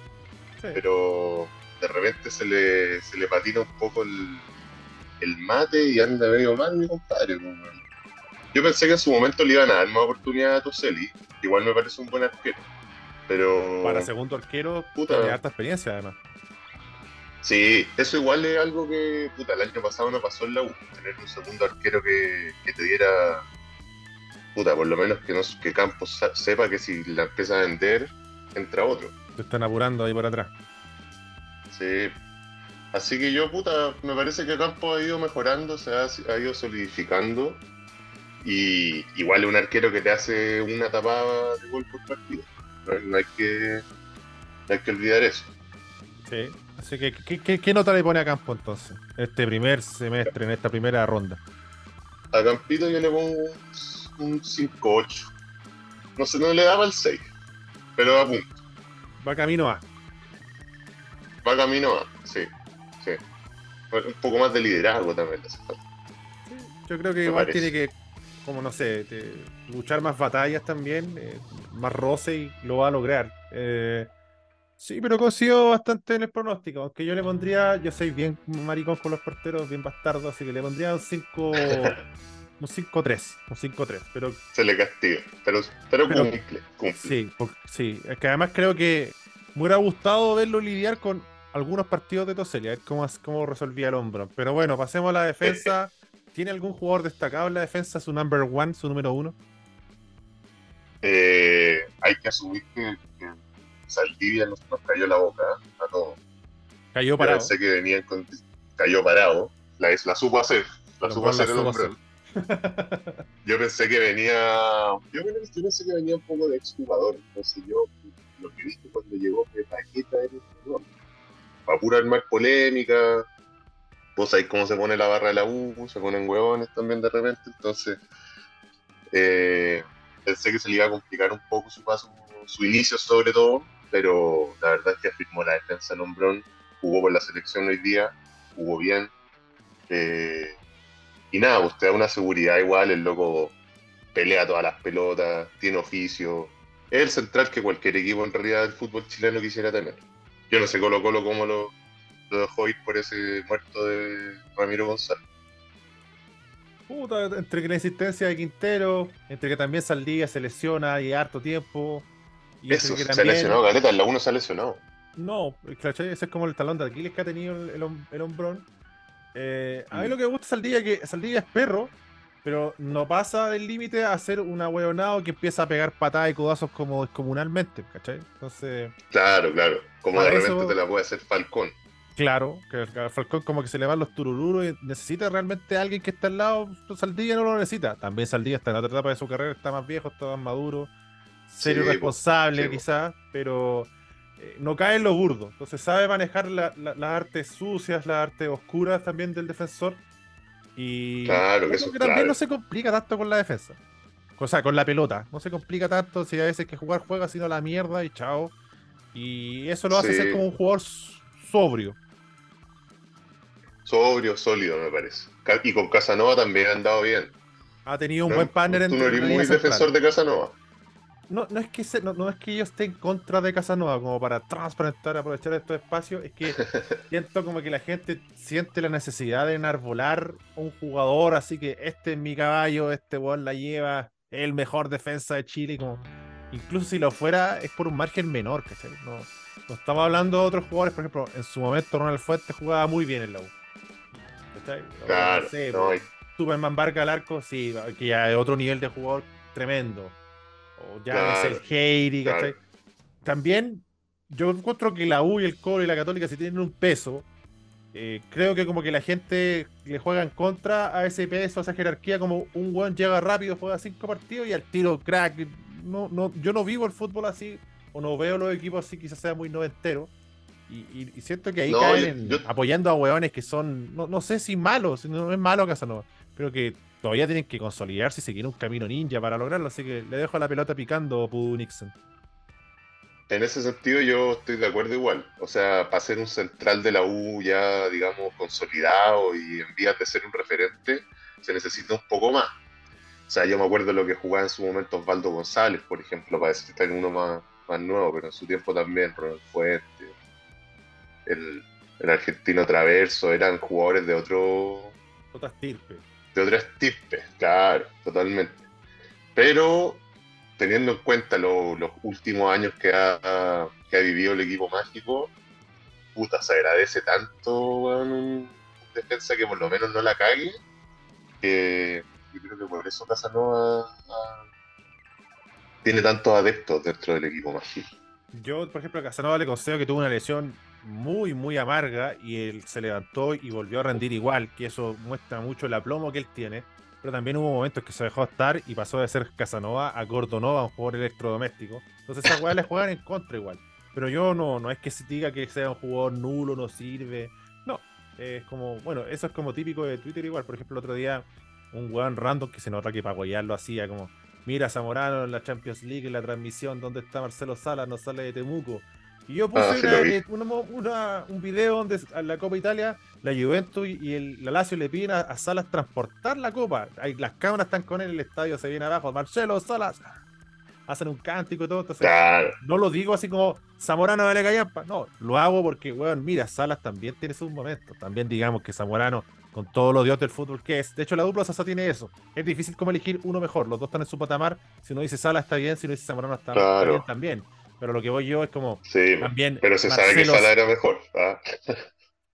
pero de repente se le, se le patina un poco el, el mate y anda medio mal mi compadre. Yo pensé que en su momento le iban a dar más oportunidad a Toseli, igual me parece un buen arquero pero. Para segundo arquero, puta. tiene harta experiencia además. Sí, eso igual es algo que, puta, el año pasado no pasó en la U. Tener un segundo arquero que, te diera, puta, por lo menos que, no, que Campos sepa que si la empieza a vender, entra otro. Te están apurando ahí por atrás. Sí. Así que yo, puta, me parece que Campos ha ido mejorando, se ha, ha ido solidificando. Y igual un arquero que te hace una tapada de gol por partido. No, hay que, hay que olvidar eso. Sí, así que ¿qué, nota le pone a Campo entonces? Este primer semestre, en esta primera ronda. A Campito yo le pongo un 5-8. No sé, no le daba el 6, pero a punto. Va camino A. Va camino A, sí. sí. Un poco más de liderazgo también le hace falta. yo creo que igual tiene que como no sé, luchar más batallas también, eh, más roce y lo va a lograr. Eh, sí, pero coincido bastante en el pronóstico, aunque yo le pondría, yo soy bien maricón con los porteros, bien bastardo, así que le pondría un 5 un 5-3, un 5-3, pero se le castiga, pero, pero, cumple, Sí, sí, es que además creo que me hubiera gustado verlo lidiar con algunos partidos de Toselia, a ver cómo, cómo resolvía el hombro. Pero bueno, pasemos a la defensa. ¿Tiene algún jugador destacado en la defensa, su number one, su número uno? Eh, hay que asumir que, Saldivia nos, cayó la boca ¿eh? a todos. Cayó parado. Pensé que venían con, cayó parado. La, la supo hacer. La supo hacer el hombre. yo pensé que venía. Yo pensé que venía un poco de exjugador. Entonces yo lo que dije cuando llegó que Paqueta era el Para pura armar polémica vos sabés cómo se pone la barra de la U, se ponen huevones también de repente, entonces eh, pensé que se le iba a complicar un poco su paso, su inicio sobre todo, pero la verdad es que afirmó la defensa Lombrón, jugó por la selección hoy día, jugó bien, eh, y nada, pues, da una seguridad igual, el loco pelea todas las pelotas, tiene oficio, es el central que cualquier equipo en realidad del fútbol chileno quisiera tener. Yo no sé Colo Colo cómo lo, lo dejó ir por ese muerto de Ramiro González. Puta, entre que la insistencia de Quintero, entre que también Saldía se lesiona y harto tiempo. Y Eso, se ha lesionado, Galeta, la uno se ha lesionado. No, ese es como el talón de Aquiles que ha tenido el, hombrón. Eh, a mí mm. lo que me gusta Saldía es que Saldía es perro, pero no pasa del límite a ser un ahueonado que empieza a pegar patadas y codazos como descomunalmente, ¿cachai? Entonces. Claro, claro. Como de repente te la puede hacer Falcón. Claro, que Falcón como que se le van los turururos y necesita realmente alguien que esté al lado. Pues, Saldilla no lo necesita. También Saldilla está en otra etapa de su carrera, está más viejo, está más maduro, serio y responsable quizás, pero eh, no cae en lo burdo. Entonces sabe manejar las artes sucias, las artes oscuras también del defensor. Y claro, que, eso también no se complica tanto con la defensa. O sea, con la pelota. No se complica tanto si a veces que jugar juega sino la mierda y chao. Y eso lo hace ser como un jugador sobrio sobrio, sólido, me parece. Y con Casanova también ha andado bien. Ha tenido un buen partner en Tú no eres muy defensor de Casanova. No, no, es que no, es que yo esté en contra de Casanova, como para transparentar, aprovechar estos espacios, es que siento como que la gente siente la necesidad de enarbolar un jugador, así que este es mi caballo, este weón la lleva, es el mejor defensa de Chile, como incluso si lo fuera es por un margen menor, ¿cachai? No, no estamos hablando de otros jugadores, por ejemplo, en su momento Ronald Fuentes jugaba muy bien en la U Claro, Superman Barca al arco, sí, que ya es otro nivel de jugador tremendo. O ya es el Heiri, También yo encuentro que la U y el Colo y la Católica si tienen un peso. Eh, creo que como que la gente le juega en contra a ese peso, a esa jerarquía, como un weón llega rápido, juega cinco partidos y al tiro crack. No, no, yo no vivo el fútbol así, o no veo los equipos así, quizás sea muy noventero. Y, siento que ahí caen apoyando a hueones que son, no, sé si malos, no es malo Casanova, pero que todavía tienen que consolidarse y seguir un camino ninja para lograrlo. Así que le dejo la pelota picando, Pudu Nixon. En ese sentido yo estoy de acuerdo igual. O sea, para ser un central de la U ya, digamos, consolidado y en vías de ser un referente, se necesita un poco más. O sea, yo me acuerdo de lo que jugaba en su momento Osvaldo González, por ejemplo, para decir que está en uno más, más nuevo, pero en su tiempo también, Ronald Fuente, el, argentino Traverso, eran jugadores de otro. Otra estirpe. De otra estirpe, claro, totalmente. Pero teniendo en cuenta los últimos años que ha, que ha vivido el equipo mágico, puta, se agradece tanto un defensa que por lo menos no la cague, que yo creo que por eso Casanova tiene tantos adeptos dentro del equipo mágico. Yo, por ejemplo, a Casanova le concedo que tuvo una lesión muy, muy amarga y él se levantó y volvió a rendir igual, que eso muestra mucho el aplomo que él tiene. Pero también hubo momentos que se dejó estar y pasó de ser Casanova a Gordonova, un jugador electrodoméstico. Entonces esas weas le juegan en contra igual. Pero yo no, no es que se diga que sea un jugador nulo, no sirve. No, es como, bueno, eso es como típico de Twitter igual. Por ejemplo, el otro día un weón random que se nota que para lo hacía como, mira Zamorano en la Champions League, en la transmisión, ¿dónde está Marcelo Salas? No sale de Temuco. Y yo puse ah, un video donde a la Copa Italia, la Juventus y el, la Lazio le piden a, Salas transportar la Copa. Las cámaras están con él, el estadio se viene abajo. Marcelo, Salas. Hacen un cántico y todo. Entonces, no lo digo así como Zamorano de Callampa. No, lo hago porque, weón, mira, Salas también tiene sus momentos. También digamos que Zamorano, con todos los dios del fútbol que es. De hecho, la dupla Sasa tiene eso. Es difícil como elegir uno mejor. Los dos están en su patamar. Si uno dice Salas está bien, si uno dice Zamorano está bien también pero lo que voy yo es como. Sí, también pero se sabe que Sala era mejor. ¿ah?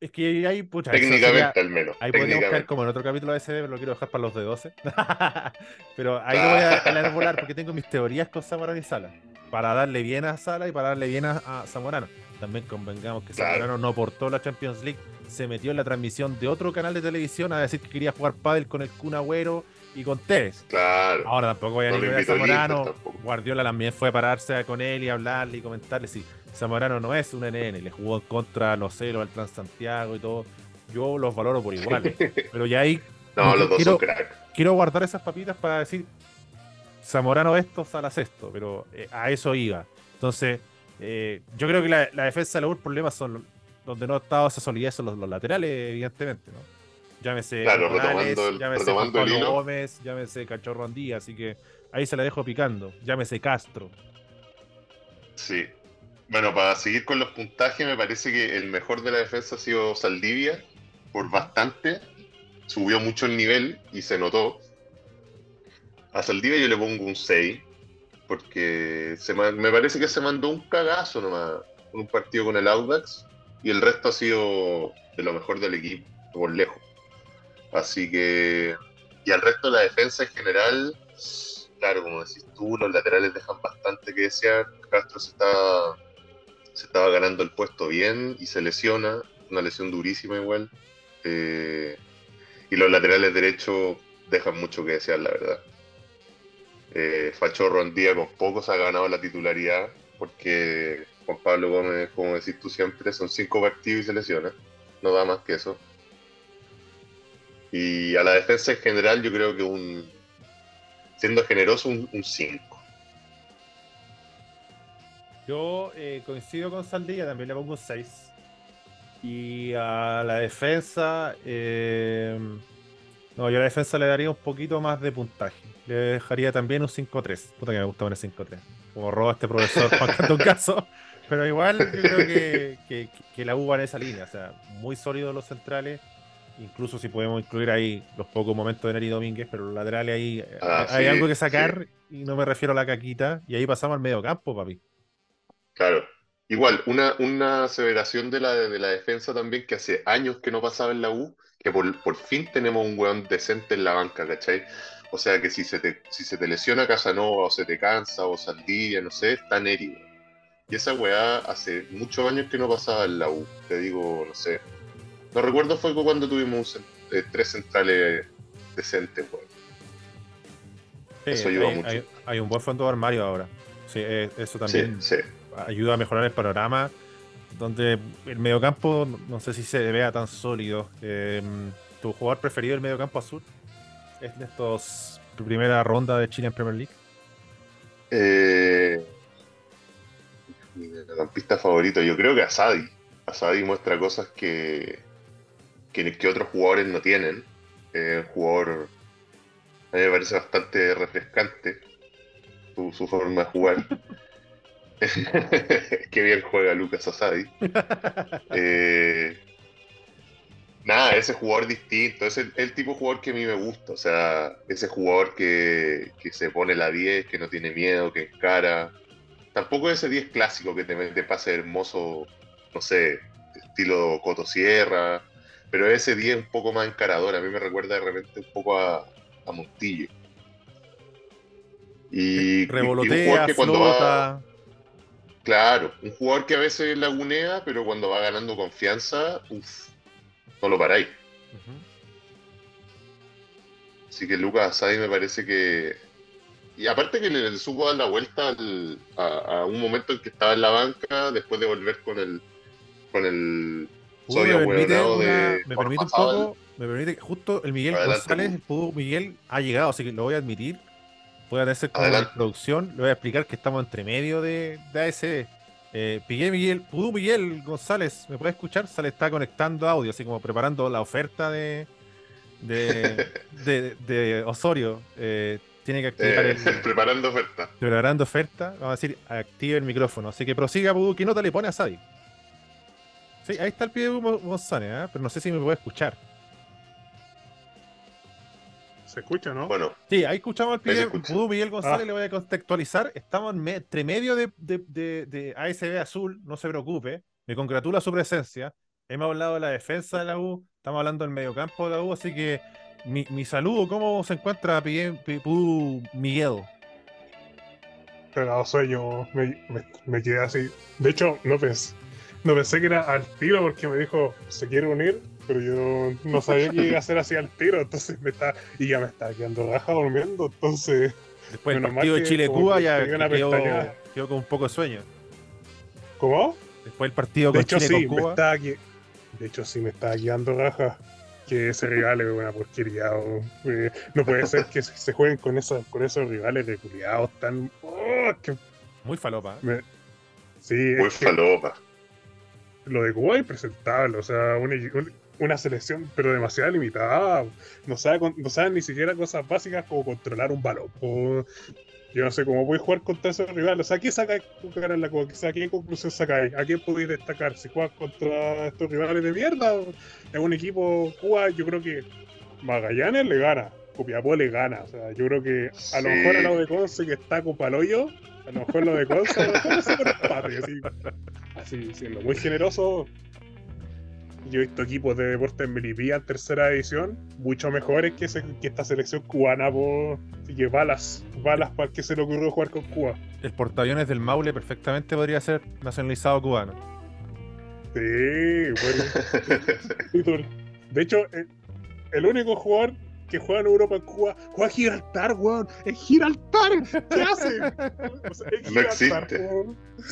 Es que hay, pucha, Técnicamente, al menos. Ahí podemos buscar como en otro capítulo de SB, pero lo quiero dejar para los de 12. pero ahí lo voy a volar porque tengo mis teorías con Zamorano y Sala. Para darle bien a Sala y para darle bien a, Zamorano. También convengamos que Zamorano no aportó la Champions League, se metió en la transmisión de otro canal de televisión a decir que quería jugar pádel con el Kun Agüero y con Tevez. Claro. Ahora tampoco voy a no a Zamorano. Guardiola también fue a pararse con él y hablarle y comentarle. Si Zamorano no es un NN, le jugó en contra, no sé, lo del Transantiago y todo. yo los valoro por igual. pero ya ahí. No, los dos quiero, son crack. quiero guardar esas papitas para decir Zamorano esto, Salas esto, pero eh, a eso iba. Entonces, eh, yo creo que la, defensa de la U, el problema son donde no ha estado esa solidez son los, laterales, evidentemente, ¿no? Llámese claro, retomando el, llámese. Gómez, llámese Cachorro Andía, así que ahí se la dejo picando. Llámese Castro. Sí. Bueno, para seguir con los puntajes, me parece que el mejor de la defensa ha sido Saldivia, por bastante. Subió mucho el nivel y se notó. A Saldivia yo le pongo un 6, porque se me parece que se mandó un cagazo nomás un partido con el Audax y el resto ha sido de lo mejor del equipo, por lejos. Así que, y al resto de la defensa en general, claro, como decís tú, los laterales dejan bastante que desear. Castro se, está, se estaba ganando el puesto bien y se lesiona, una lesión durísima igual. Eh, y los laterales derechos dejan mucho que desear, la verdad. Eh, Fachorro con pocos ha ganado la titularidad porque Juan Pablo Gómez, como decís tú siempre, son cinco partidos y se lesiona. No da más que eso. Y a la defensa en general yo creo que un, siendo generoso, un 5. Yo eh, coincido con Saldilla, también le pongo un 6. Y a la defensa, eh, no, yo a la defensa le daría un poquito más de puntaje. Le dejaría también un 5-3. Puta que me gusta poner 5-3. Como roba este profesor Juan un caso. Pero igual yo creo que, que, que la U va en esa línea. O sea, muy sólidos los centrales incluso si podemos incluir ahí los pocos momentos de Neri Domínguez, pero los laterales ahí eh, ah, hay algo que sacar y no me refiero a la caquita, y ahí pasamos al medio campo, papi. Claro. Igual, una, una aseveración de la, de la defensa también que hace años que no pasaba en la U, que por, fin tenemos un weón decente en la banca, ¿cachai? O sea que si se te, si se te lesiona Casanova o se te cansa o Saldivia, no sé, está Neri. Y esa weá hace muchos años que no pasaba en la U. Te digo, no sé, no recuerdo fue cuando tuvimos eh, tres centrales decentes, eso ayuda hay, mucho. Hay, un buen fondo de armario ahora. Sí, eh, eso también ayuda a mejorar el panorama. Donde el mediocampo no sé si se vea tan sólido. Em, ¿Tu jugador preferido del mediocampo azul? ¿Es de estos primera ronda de Chile en Premier League? Eh, mi mediocampista favorito, yo creo que Asadi. Asadi muestra cosas que, que, otros jugadores no tienen. Eh, jugador a mí me parece bastante refrescante su, forma de jugar. Qué bien juega Lucas Asadi. Eh, nada, ese jugador distinto, es el, tipo de jugador que a mí me gusta. O sea, ese jugador que, se pone la 10, que no tiene miedo, que encara. Tampoco ese 10 clásico que te, te pase hermoso, no sé, estilo Cotosierra pero ese día es un poco más encarador. A mí me recuerda de repente un poco a, a Montillo. Y, Revolotea, que cuando Va, claro, un jugador que a veces lagunea, pero cuando va ganando confianza, uff, no lo paráis. Así que Lucas Asadi me parece que. Y aparte que le, supo dar la vuelta a, un momento en que estaba en la banca, después de volver con el con el me permite, me permite un poco, me permite justo el Miguel González, el Miguel ha llegado, así que lo voy a admitir. Voy a hacer como la producción, le voy a explicar que estamos entre medio de, de ASD. Eh, Miguel, Pudu Miguel González, ¿me puede escuchar? Se le está conectando audio, así como preparando la oferta de, de, de, Osorio. Eh, tiene que activar eh, el. Preparando oferta. Preparando oferta. Vamos a decir, active el micrófono. Así que prosiga, Pudu. ¿Qué nota le pone a Sadi? Sí, ahí está el pie de González, ¿eh? pero no sé si me puede escuchar. ¿Se escucha, no? Bueno. Sí, ahí escuchamos al pie de Miguel González, ah. le voy a contextualizar. Estamos entre medio de, de, ASB Azul, no se preocupe. Me congratula su presencia. Hemos hablado de la defensa de la U, estamos hablando del mediocampo de la U, así que mi, mi saludo, ¿cómo se encuentra Pudu Miguel? Pero sueño, me, me, me quedé así. De hecho, no pensé, no pensé que era al tiro porque me dijo, se quiere unir, pero yo no sabía que iba a ser así al tiro, entonces me está, y ya me estaba quedando raja durmiendo, entonces... Después del partido de Chile-Cuba ya quedó, quedó, con un poco de sueño. ¿Cómo? Después el partido con Chile sí, Cuba. Me estaba, De hecho, sí me está guiando raja que ese rival es una porquería. Eh, no puede ser que se jueguen con, esos, con esos rivales de culiados tan. Oh, Muy falopa. sí, Muy falopa. Lo de Cuba es presentable, o sea, una, selección, pero demasiado limitada. No saben no sabe ni siquiera cosas básicas como controlar un balón. Yo no sé cómo voy a jugar contra esos rivales. O sea, ¿qué sacáis en la cosa? ¿Qué conclusión sacáis? ¿A quién podéis destacar? Si juegas contra estos rivales de mierda, es un equipo Cuba, yo creo que Magallanes le gana, Copiapó le gana. O sea, yo creo que a lo mejor al lado de Conce que está con Paloyo, a lo mejor lo de Conce, a lo mejor se así, así, siendo muy generoso, yo he visto equipos de deportes en Melipilla en tercera edición mucho mejores que, esta selección cubana. Por... Así que balas, balas para el que se le ocurrió jugar con Cuba. El portaaviones del Maule perfectamente podría ser nacionalizado cubano. Sí, bueno. de hecho, el único jugador que juega en Europa en Cuba, juega a Gibraltar, weón. ¡Es Gibraltar! ¿Qué hace? no existe.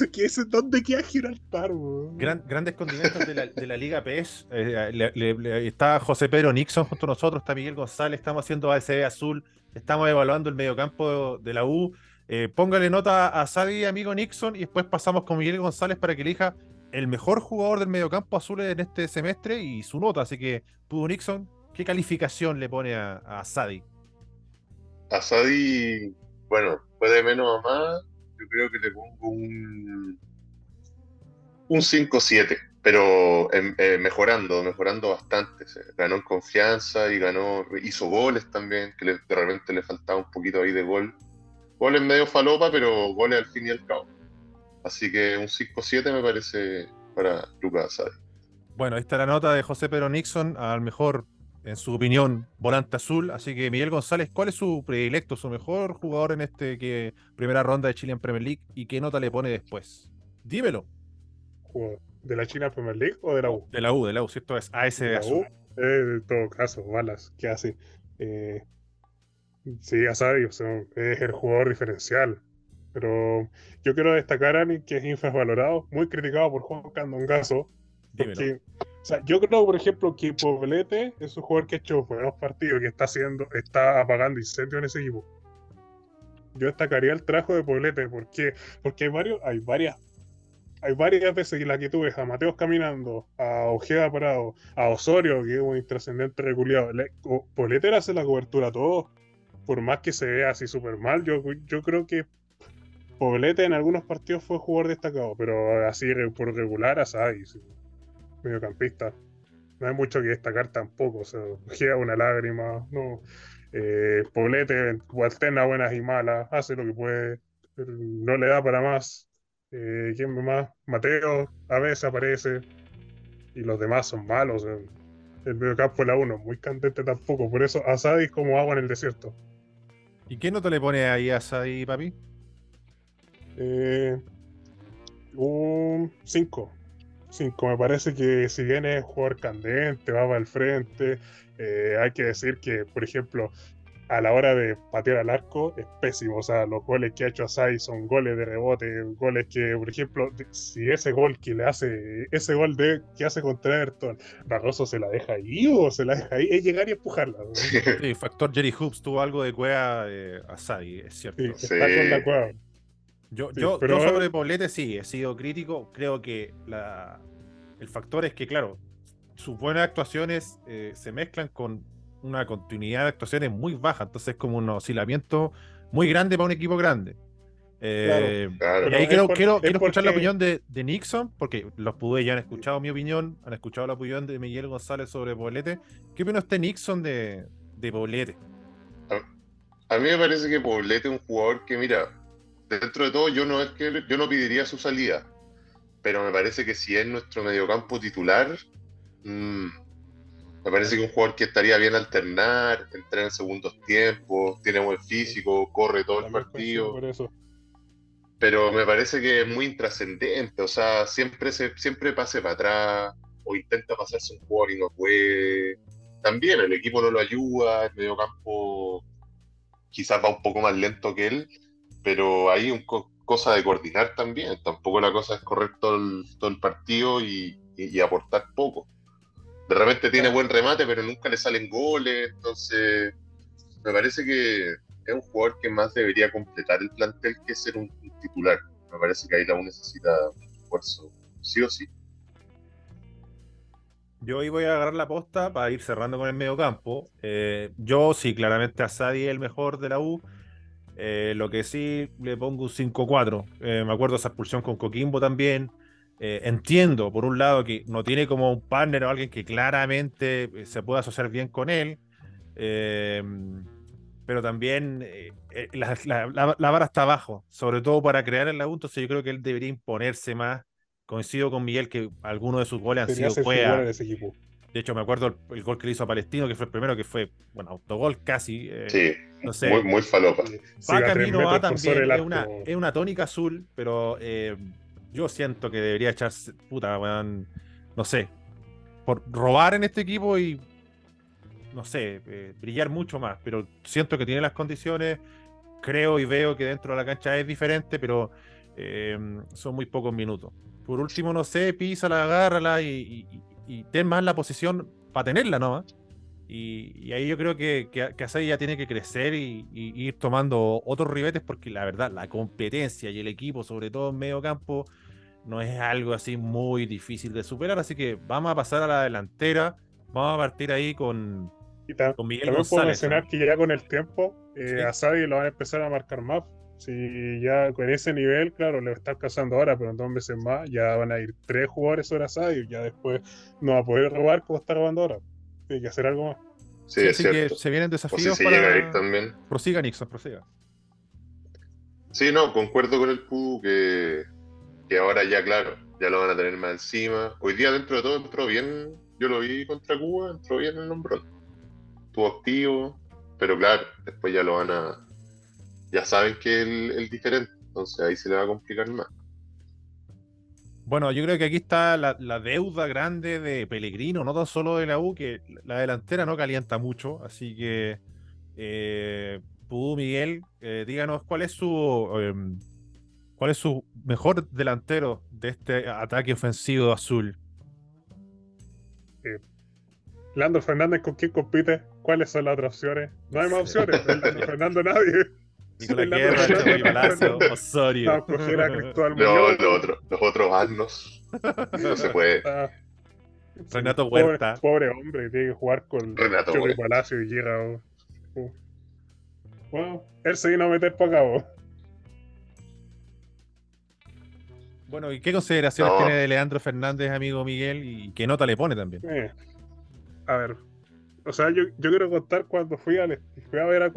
¿Qué es, ¿Dónde queda Gibraltar, weón? grandes condimentos de la, de la Liga PES. Eh, está José Pedro Nixon junto a nosotros, está Miguel González, estamos haciendo ASB Azul, estamos evaluando el mediocampo de la U. Eh, póngale nota a Sadi, amigo Nixon, y después pasamos con Miguel González para que elija el mejor jugador del mediocampo azul en este semestre y su nota. Así que, Pudo Nixon, ¿Qué calificación le pone a, a Sadi? A Sadi, bueno, puede menos a más. Yo creo que le pongo un, un 5-7, pero em, eh, mejorando, mejorando bastante. ganó en confianza y ganó, hizo goles también, que de repente le faltaba un poquito ahí de gol. Goles medio falopa, pero goles al fin y al cabo. Así que un 5-7 me parece para Lucas Sadi. Bueno, esta es la nota de José Pedro Nixon al mejor en su opinión, volante azul. Así que Miguel González, ¿cuál es su predilecto, su mejor jugador en este que primera ronda de Chile en Premier League y qué nota le pone después? Dímelo. ¿De la China Premier League o de la U? De la U, de la U, ¿cierto? Es AS de azul. Eh, en todo caso, balas, ¿qué hace? Eh, sí, ya sabes, es el jugador diferencial. Pero yo quiero destacar a alguien que es infravalorado, muy criticado por Juan Candongazo. Porque sea, yo creo, por ejemplo, que Poblete es un jugador que ha hecho buenos partidos, que está haciendo, está apagando incendios en ese equipo. Yo destacaría el trabajo de Poblete, porque, porque hay varios, hay varias, hay varias veces en las que tú ves a Mateos caminando, a Ojeda parado, a Osorio, que es un intrascendente reculiado. Poblete le hace la cobertura a todos. Por más que se vea así súper mal, yo, yo creo que Poblete en algunos partidos fue jugador destacado, pero así por regular, así mediocampista. No hay mucho que destacar tampoco, o sea, gira una lágrima, no. Eh, Poblete alterna buenas y malas, hace lo que puede, no le da para más. Eh, ¿Quién más? Mateo a veces aparece y los demás son malos. el mediocampo de la 1 muy candente tampoco, por eso Asadi es como agua en el desierto. ¿Y qué nota le pone ahí a Asadi, papi? Eh, un 5. 5. Me parece que si bien es jugador candente, va para el frente, eh, hay que decir que, por ejemplo, a la hora de patear al arco es pésimo. O sea, los goles que ha hecho Asai son goles de rebote, goles que, por ejemplo, si ese gol que le hace, ese gol de, que hace contra Everton, Barroso se la deja ahí o se la deja ahí, es llegar y empujarla. Sí, factor Jerry Hoops tuvo algo de cueva de Asai, es cierto. Sí, está con la cueva. Yo, yo, yo, sobre Poblete sí, he sido crítico. Creo que la, el factor es que, claro, sus buenas actuaciones eh, se mezclan con una continuidad de actuaciones muy baja. Entonces es como un oscilamiento muy grande para un equipo grande. Eh, y ahí quiero, quiero, escuchar la opinión de, Nixon, porque los pude ya han escuchado mi opinión, han escuchado la opinión de Miguel González sobre Poblete. ¿Qué opina usted, Nixon, de, de Poblete? A, a, mí me parece que Poblete es un jugador que, mira, dentro de todo yo no es que yo no pediría su salida, pero me parece que si es nuestro mediocampo titular, mmm, me parece que un jugador que estaría bien alternar, entrar en segundos tiempos, tiene buen físico, corre todo el partido. Pero me parece que es muy intrascendente, o sea, siempre se, siempre pase para atrás o intenta pasarse un jugador y no puede. También el equipo no lo ayuda, el mediocampo quizás va un poco más lento que él pero hay un cosa de coordinar también. Tampoco la cosa es correr todo el, todo el partido y, aportar poco. repente tiene buen remate, pero nunca le salen goles. Entonces, me parece que es un jugador que más debería completar el plantel que ser un, titular. Me parece que ahí la U necesita un esfuerzo, sí o sí. Yo hoy voy a agarrar la posta para ir cerrando con el medio campo. Eh, yo sí, claramente a Sadi es el mejor de la U. Eh, lo que sí le pongo un 5-4. Eh, me acuerdo esa expulsión con Coquimbo también. entiendo, por un lado, que no tiene como un partner o alguien que claramente se pueda asociar bien con él. pero también la, la, vara está abajo, sobre todo para crear el U. Entonces yo creo que él debería imponerse más coincido con Miguel que algunos de sus goles han sido juegos. De hecho, me acuerdo el, gol que le hizo a Palestino, que fue el primero, que fue, bueno, autogol casi. Eh, sí, no sé. muy, muy falopa. Va camino a también, es una, es una tónica azul, pero eh, yo siento que debería echarse, puta, weón, no sé, por robar en este equipo y, no sé, eh, brillar mucho más, pero siento que tiene las condiciones, creo y veo que dentro de la cancha es diferente, pero son muy pocos minutos. Por último, no sé, písala, agárrala y, y, ten más la posición para tenerla, ¿no? Y, ahí yo creo que, que, ya tiene que crecer y, ir tomando otros ribetes porque la verdad, la competencia y el equipo, sobre todo en medio campo, no es algo así muy difícil de superar. Así que vamos a pasar a la delantera. Vamos a partir ahí con, con Miguel también puedo mencionar que ya con el tiempo eh, Sadi lo van a empezar a marcar más si ya con ese nivel, claro, le está alcanzando ahora, pero en dos meses más ya van a ir tres jugadores sobre Asadio. Ya después no va a poder robar como está robando ahora. Tiene que hacer algo más. Sí, así que se vienen desafíos para. también. Prosiga, Nixon, prosiga. Sí, no, concuerdo con el PU que, que ahora ya, claro, ya lo van a tener más encima. Hoy día, dentro de todo, entró bien. Yo lo vi contra Cuba, entró bien el nombrón. Estuvo activo, pero claro, después ya lo van a ya saben que es el, diferente, entonces ahí se le va a complicar más. Bueno, yo creo que aquí está la, deuda grande de Pellegrino, no tan solo de la U, que la delantera no calienta mucho, así que eh, Miguel, eh, díganos cuál es su em, cuál es su mejor delantero de este ataque ofensivo azul. Eh, Lando Fernández, ¿con quién compite? ¿Cuáles son las otras opciones? No hay más opciones. Lando Fernando nadie. Nicolás Guerra, Palacio, Osorio. No, los otros, los otros asnos. No se puede. Ah. Renato Huerta. Pobre, hombre, tiene que jugar con Renato Palacio y Guerra. Bueno, él se vino a meter para acá. Bueno, ¿y qué consideraciones tiene de Leandro Fernández, amigo Miguel? ¿Y qué nota le pone también? Eh, a ver, o sea, yo, yo quiero contar cuando fui a, fui a ver a,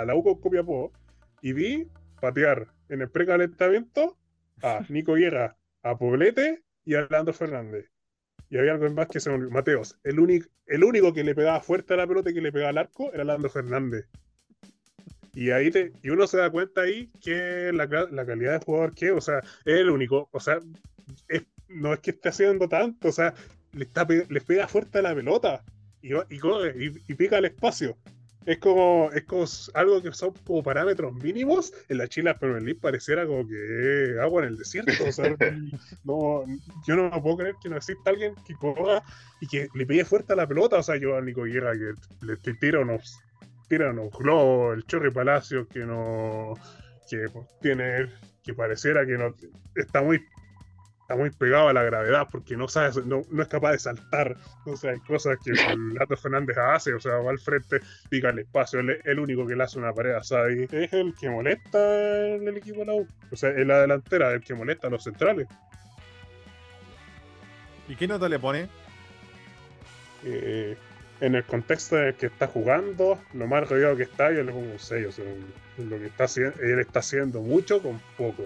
a la U con Copiapó y vi patear en el precalentamiento a Nico Guerra, a Poblete y a Leandro Fernández. Y había algo más que se Mateos. El único, el único que le pegaba fuerte a la pelota y que le pegaba al arco era Leandro Fernández. Y ahí te, y uno se da cuenta ahí que la, calidad de jugador que, o sea, es el único, o sea, no es que esté haciendo tanto, o sea, le, está, le pega fuerte a la pelota y, y, y pica el espacio es como, es como algo que son como parámetros mínimos. En la Chile Premier League pareciera como que agua en el desierto. O sea, no, yo no puedo creer que no exista alguien que corra y que le pegue fuerte a la pelota. O sea, yo a Nico Guerra que le tira unos, tira unos globos, el Chorri Palacio que no, que tiene, que pareciera que no está muy está muy pegado a la gravedad porque no sabe, no, es capaz de saltar. O sea, hay cosas que el Lato Fernández hace, o sea, va al frente, pica el espacio, el, el único que le hace una pared a Sadi es el que molesta en el equipo de la U. O sea, en la delantera, el que molesta a los centrales. ¿Y qué nota le pone? Eh, en el contexto en el que está jugando, lo más rodeado que está, yo le pongo un 6. O sea, lo que está haciendo, él está haciendo mucho con poco.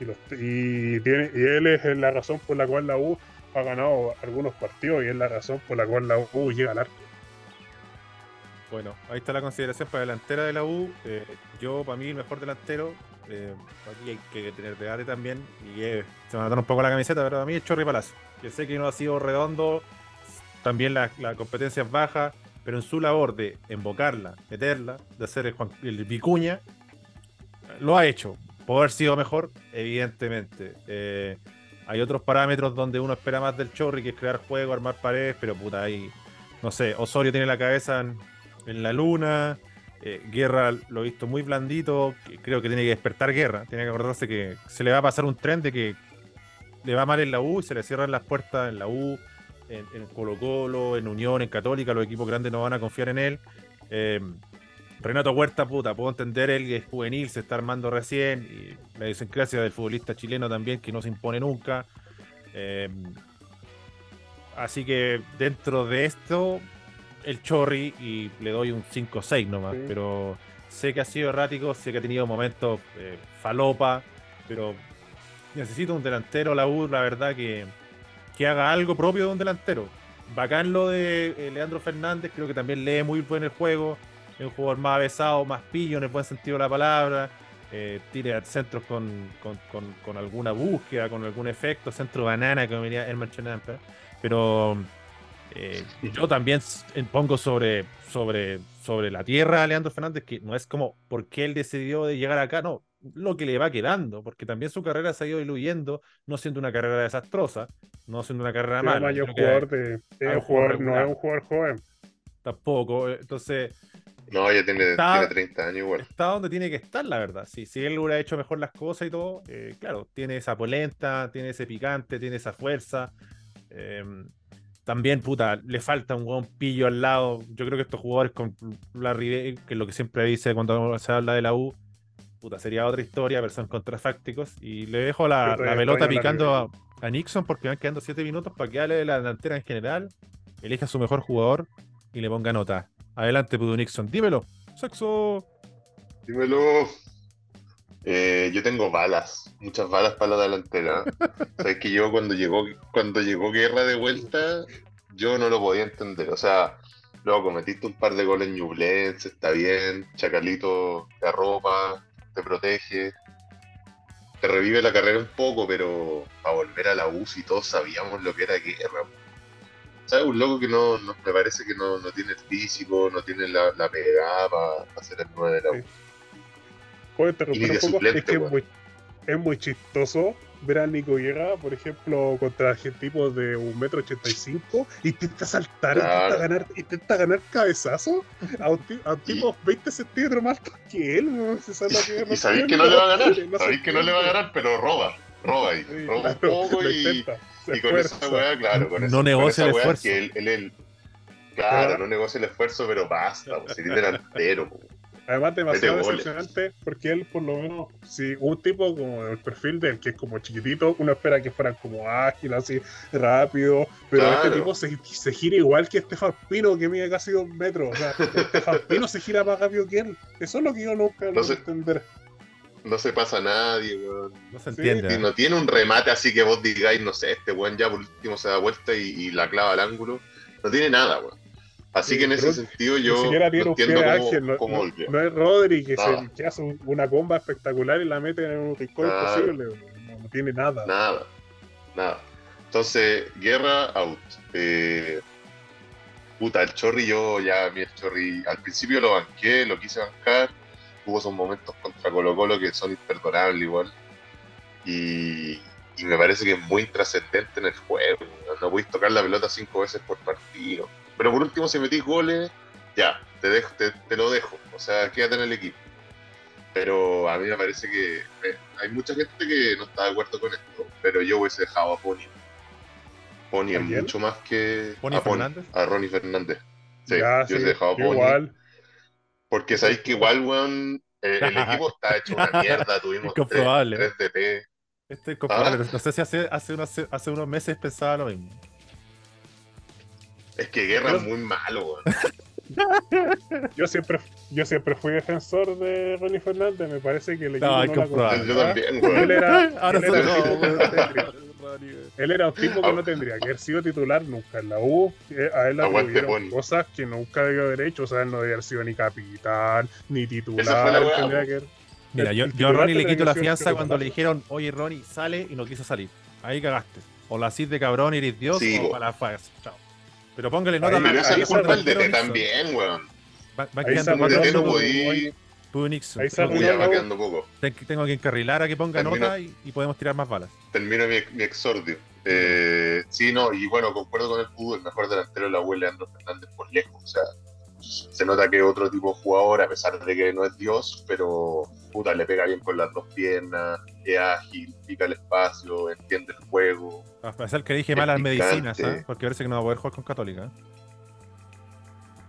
Y, tiene, y él es la razón por la cual la U ha ganado algunos partidos y es la razón por la cual la U llega al arco. Bueno, ahí está la consideración para delantera de la U. Eh, yo, para mí, el mejor delantero. Eh, aquí hay que tener debate también. Y se me va a un poco la camiseta, pero para mí es Chorri Palacio. Que sé que no ha sido redondo. También la, competencia es baja. Pero en su labor de invocarla, meterla, de hacer el, el vicuña, lo ha hecho. ¿Puede haber sido mejor? Evidentemente. Eh, hay otros parámetros donde uno espera más del Chorri, que es crear juego, armar paredes, pero puta, hay, no sé, Osorio tiene la cabeza en, la luna, eh, Guerra lo he visto muy blandito, creo que tiene que despertar Guerra, tiene que acordarse que se le va a pasar un tren de que le va mal en la U se le cierran las puertas en la U, en, Colo Colo, en Unión, en Católica, los equipos grandes no van a confiar en él. Eh, Renato Huerta, puta, puedo entender él que es juvenil, se está armando recién, y la idiosincrasia del futbolista chileno también, que no se impone nunca. Eh, así que dentro de esto, el Chorri, y le doy un 5-6 nomás, pero sé que ha sido errático, sé que ha tenido momentos eh, falopa, pero necesito un delantero, la U, la verdad, que, que haga algo propio de un delantero. Bacán lo de eh, Leandro Fernández, creo que también lee muy bien el juego, es un jugador más avesado, más pillo en el buen sentido de la palabra. Eh, tire centros con, con, alguna búsqueda, con algún efecto, centro banana, como diría el Champer. Pero eh, yo también pongo sobre, sobre, sobre la tierra a Leandro Fernández, que no es como porque él decidió de llegar acá, no, lo que le va quedando, porque también su carrera se ha ido diluyendo, no siendo una carrera desastrosa, no siendo una carrera mala. jugador, no es un jugador joven. Tampoco, entonces no, ya tiene, 30 años igual. Está donde tiene que estar, la verdad. Si, si él hubiera hecho mejor las cosas y todo, eh, claro, tiene esa polenta, tiene ese picante, tiene esa fuerza. Em, también, puta, le falta un buen pillo al lado. Yo creo que estos jugadores con la que es lo que siempre dice cuando se habla de la U, puta, sería otra historia, pero son contrafácticos. Y le dejo la, pelota picando a, Nixon porque van quedando 7 minutos para que hable la delantera en general, elija a su mejor jugador y le ponga nota. Adelante, Pudu Nixon. Dímelo. Sexo. Dímelo. Eh, yo tengo balas, muchas balas para la delantera. Sabes que yo cuando llegó, cuando llegó Guerra de vuelta, yo no lo podía entender. O sea, luego cometiste un par de goles en Ñublense, está bien. Chacalito te arropa, te protege, te revive la carrera un poco, pero para volver a la UCI todos sabíamos lo que era Guerra. ¿Sabes? Un loco que no, no, me parece que no, no tiene el físico, no tiene la, la pegada para hacer el 9 de la U. ¿Puedo interrumpir un poco? es que es muy, es muy, chistoso ver a Nico Guerra, por ejemplo, contra tipos de 1,85m, intenta saltar, intenta ganar, intenta ganar cabezazo a un, a tipo 20 centímetros más que él. ¿no? y sabéis que no le va a ganar, sabéis que no le va a ganar, pero roba, roba ahí, roba un poco y y con esa weá, claro, con no negocia el esfuerzo. Que él, él, claro, no negocia el esfuerzo, pero basta, pues, si delantero. Además, demasiado decepcionante porque él, por lo menos, si un tipo como el perfil de él, que es como chiquitito, uno espera que fuera como ágil, así rápido, pero este tipo se, se, gira igual que Estefan Pino, que mide casi dos metros. O sea, Estefan Pino se gira más rápido que él. Eso es lo que yo nunca no sé, entender no se pasa a nadie, weón. No se entiende. no tiene un remate así que vos digáis, no sé, este weón ya por último se da vuelta y, la clava al ángulo. No tiene nada, weón. Así que en ese sentido yo no entiendo cómo, no, no, es Rodri que, se, hace una bomba espectacular y la mete en un rincón imposible. No, tiene nada. Nada, nada. Entonces, guerra out. Eh, puta, el Chorri yo ya, mi el Chorri, al principio lo banqué, lo quise bancar tuvo esos momentos contra Colo Colo que son imperdonables igual. Y, me parece que es muy trascendente en el juego. No podéis tocar la pelota cinco veces por partido. Pero por último, si metís goles, ya, te, dejo, te, lo dejo. O sea, quédate en el equipo. Pero a mí me parece que eh, hay mucha gente que no está de acuerdo con esto. Pero yo hubiese dejado a Pony. Pony es mucho más que a, Ronnie Fernández. Sí, yo hubiese dejado a Pony. Porque sabéis que igual, weón, eh, el equipo está hecho una mierda. Tuvimos comprobable. 3, DP. Este es comprobable. ¿Ah? No sé si hace, hace, unos, hace unos meses pensaba lo mismo. Es que Guerra es muy malo, weón. yo siempre yo siempre fui defensor de Ronnie Fernández, me parece que el equipo no, no la Yo también, weón. Él era, Ahora él era él era un tipo que no tendría que haber sido titular nunca en la U. Eh, a él le cosas que nunca debió haber hecho. O sea, él no debió haber sido ni capitán, ni titular. Mira, yo, yo a Ronnie le quito la fianza cuando le dijeron, oye Ronnie, sale y no quiso salir. Ahí cagaste. O la CID de cabrón, eres Dios, o para la faz. Chao. Pero póngale nota Pero esa es culpa del DT también, weón. Va, va quedando cuatro minutos. Nixon. Ahí va quedando poco. Tengo que encarrilar a que ponga nota y, podemos tirar más balas. Termino mi, exordio. Eh, sí, no, y bueno, concuerdo con el fútbol, el mejor delantero de la U, Leandro Fernández, nota que es otro tipo de jugador, a pesar de que no es Dios, pero puta, le pega bien con las dos piernas, es ágil, pica el espacio, entiende el juego. A pesar que dije malas medicinas, ¿eh? porque parece que no va a poder jugar con Católica.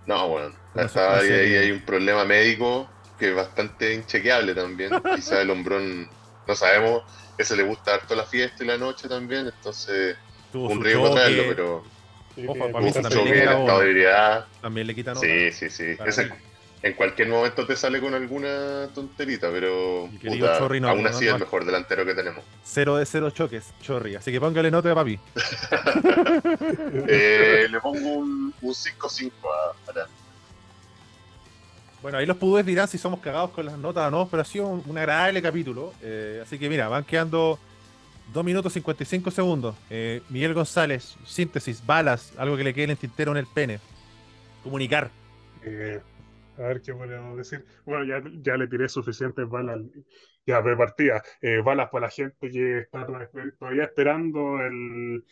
No, bueno, hasta ahí, hay un problema médico que es bastante inchequeable también. Quizá el hombrón, no sabemos, ese le gusta harto la fiesta y la noche también, entonces un riesgo traerlo, pero Ojo, para mí también le quita También le quita Sí, sí, sí. en cualquier momento te sale con alguna tonterita, pero aún así es el mejor delantero que tenemos. Cero de cero choques, Chorri. Así que póngale nota de papi. eh, le pongo un 5-5 a, Bueno, ahí los pudúes dirán si somos cagados con las notas o no, pero ha sido un, agradable capítulo. Eh, así que mira, van quedando 2 minutos 55 segundos. Eh, Miguel González, síntesis, balas, algo que le quede en el tintero en el pene. Comunicar. Eh, a ver qué podemos decir. Bueno, ya, ya le tiré suficientes balas. Ya de partida. Balas para la gente que está todavía esperando el.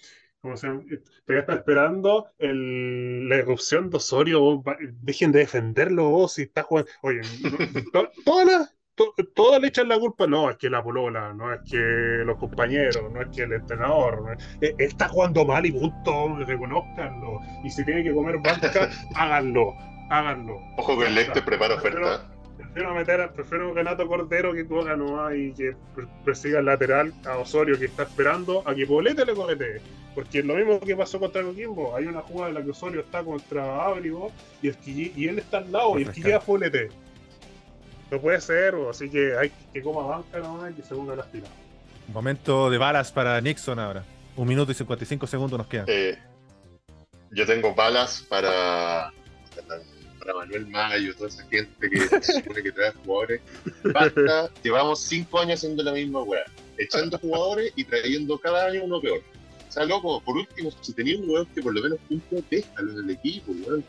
¿Cómo se llama? Todavía está esperando el, la erupción de Osorio. Dejen de defenderlo vos si está jugando. Oye, todas las le echan la culpa, no, es que la polola, no es que los compañeros, no es que el entrenador, eh, está jugando mal y punto, reconozcanlo. Y si tiene que comer banca, háganlo, háganlo. Ojo que el Lecte prepara oferta. Prefiero, meter, prefiero Renato Cordero que tú hagas y que persiga el lateral a Osorio que está esperando a que Polete le comete. Porque es lo mismo que pasó contra Coquimbo. Hay una jugada en la que Osorio está contra Ábrigo y, el y él está al lado y el que queda Polete. No puede ser, así que hay que coma banca nomás y que se ponga las pilas. Momento de balas para Nixon ahora. Un minuto y 55 segundos nos quedan. Eh, yo tengo balas para, Manuel Mayo, toda esa gente que se supone que trae jugadores. Basta, llevamos cinco años haciendo la misma weá. Echando jugadores y trayendo cada año uno peor. O sea, loco, por último, si tenía un weón que por lo menos cumple, déjalo en el equipo, weón.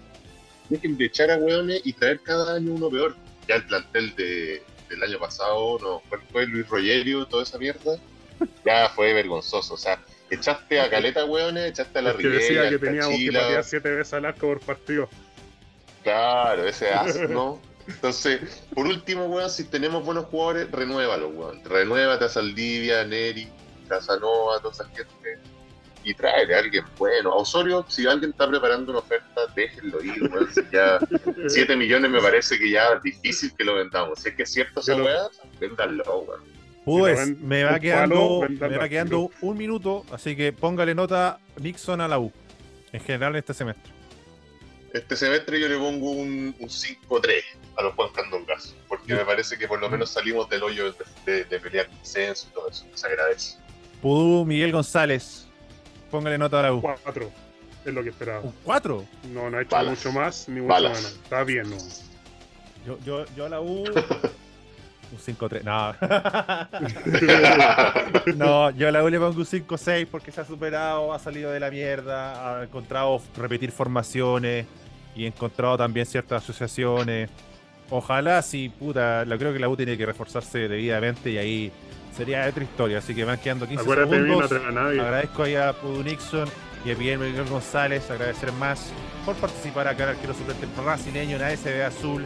Dejen de echar a weones y traer cada año uno peor ya el plantel de, del año pasado, no, fue, Luis Rogerio, toda esa mierda, ya fue vergonzoso. O sea, echaste a Caleta, weones, echaste a la Que decía que teníamos que patear siete veces al arco por partido. Claro, ese asno. Entonces, por último, weón, si tenemos buenos jugadores, renuévalo, weón. Renuévate a Saldivia, Neri, Casanova, toda esa gente y trae a alguien bueno. A Osorio, si alguien está preparando una oferta, déjenlo ir, weón. ya 7 millones me parece que ya es difícil que lo vendamos. Si es que es cierto esa weá, véndanlo, weón. Pues me va quedando, me va quedando un minuto, así que póngale nota Nixon a la U, en general este semestre. Este semestre yo le pongo un, 5-3 a los Juan Candongas, porque me parece que por lo menos salimos del hoyo de, pelear censo y todo eso, se agradece. Pudú Miguel González, Póngale nota a la U. 4. Es lo que esperaba. ¿Un 4? No, no ha hecho mucho más ni mucho menos. Está bien, ¿no? Yo, yo, yo a la U. un 5-3. No. no, yo a la U le pongo un 5-6 porque se ha superado, ha salido de la mierda, ha encontrado repetir formaciones y ha encontrado también ciertas asociaciones. Ojalá, sí, puta, lo creo que la U tiene que reforzarse debidamente y ahí sería otra historia. Así que van quedando 15 segundos. Agradezco ahí a Pudu Nixon y a Miguel González. Agradecer más por participar acá en arquero suplente brasileño en ASB Azul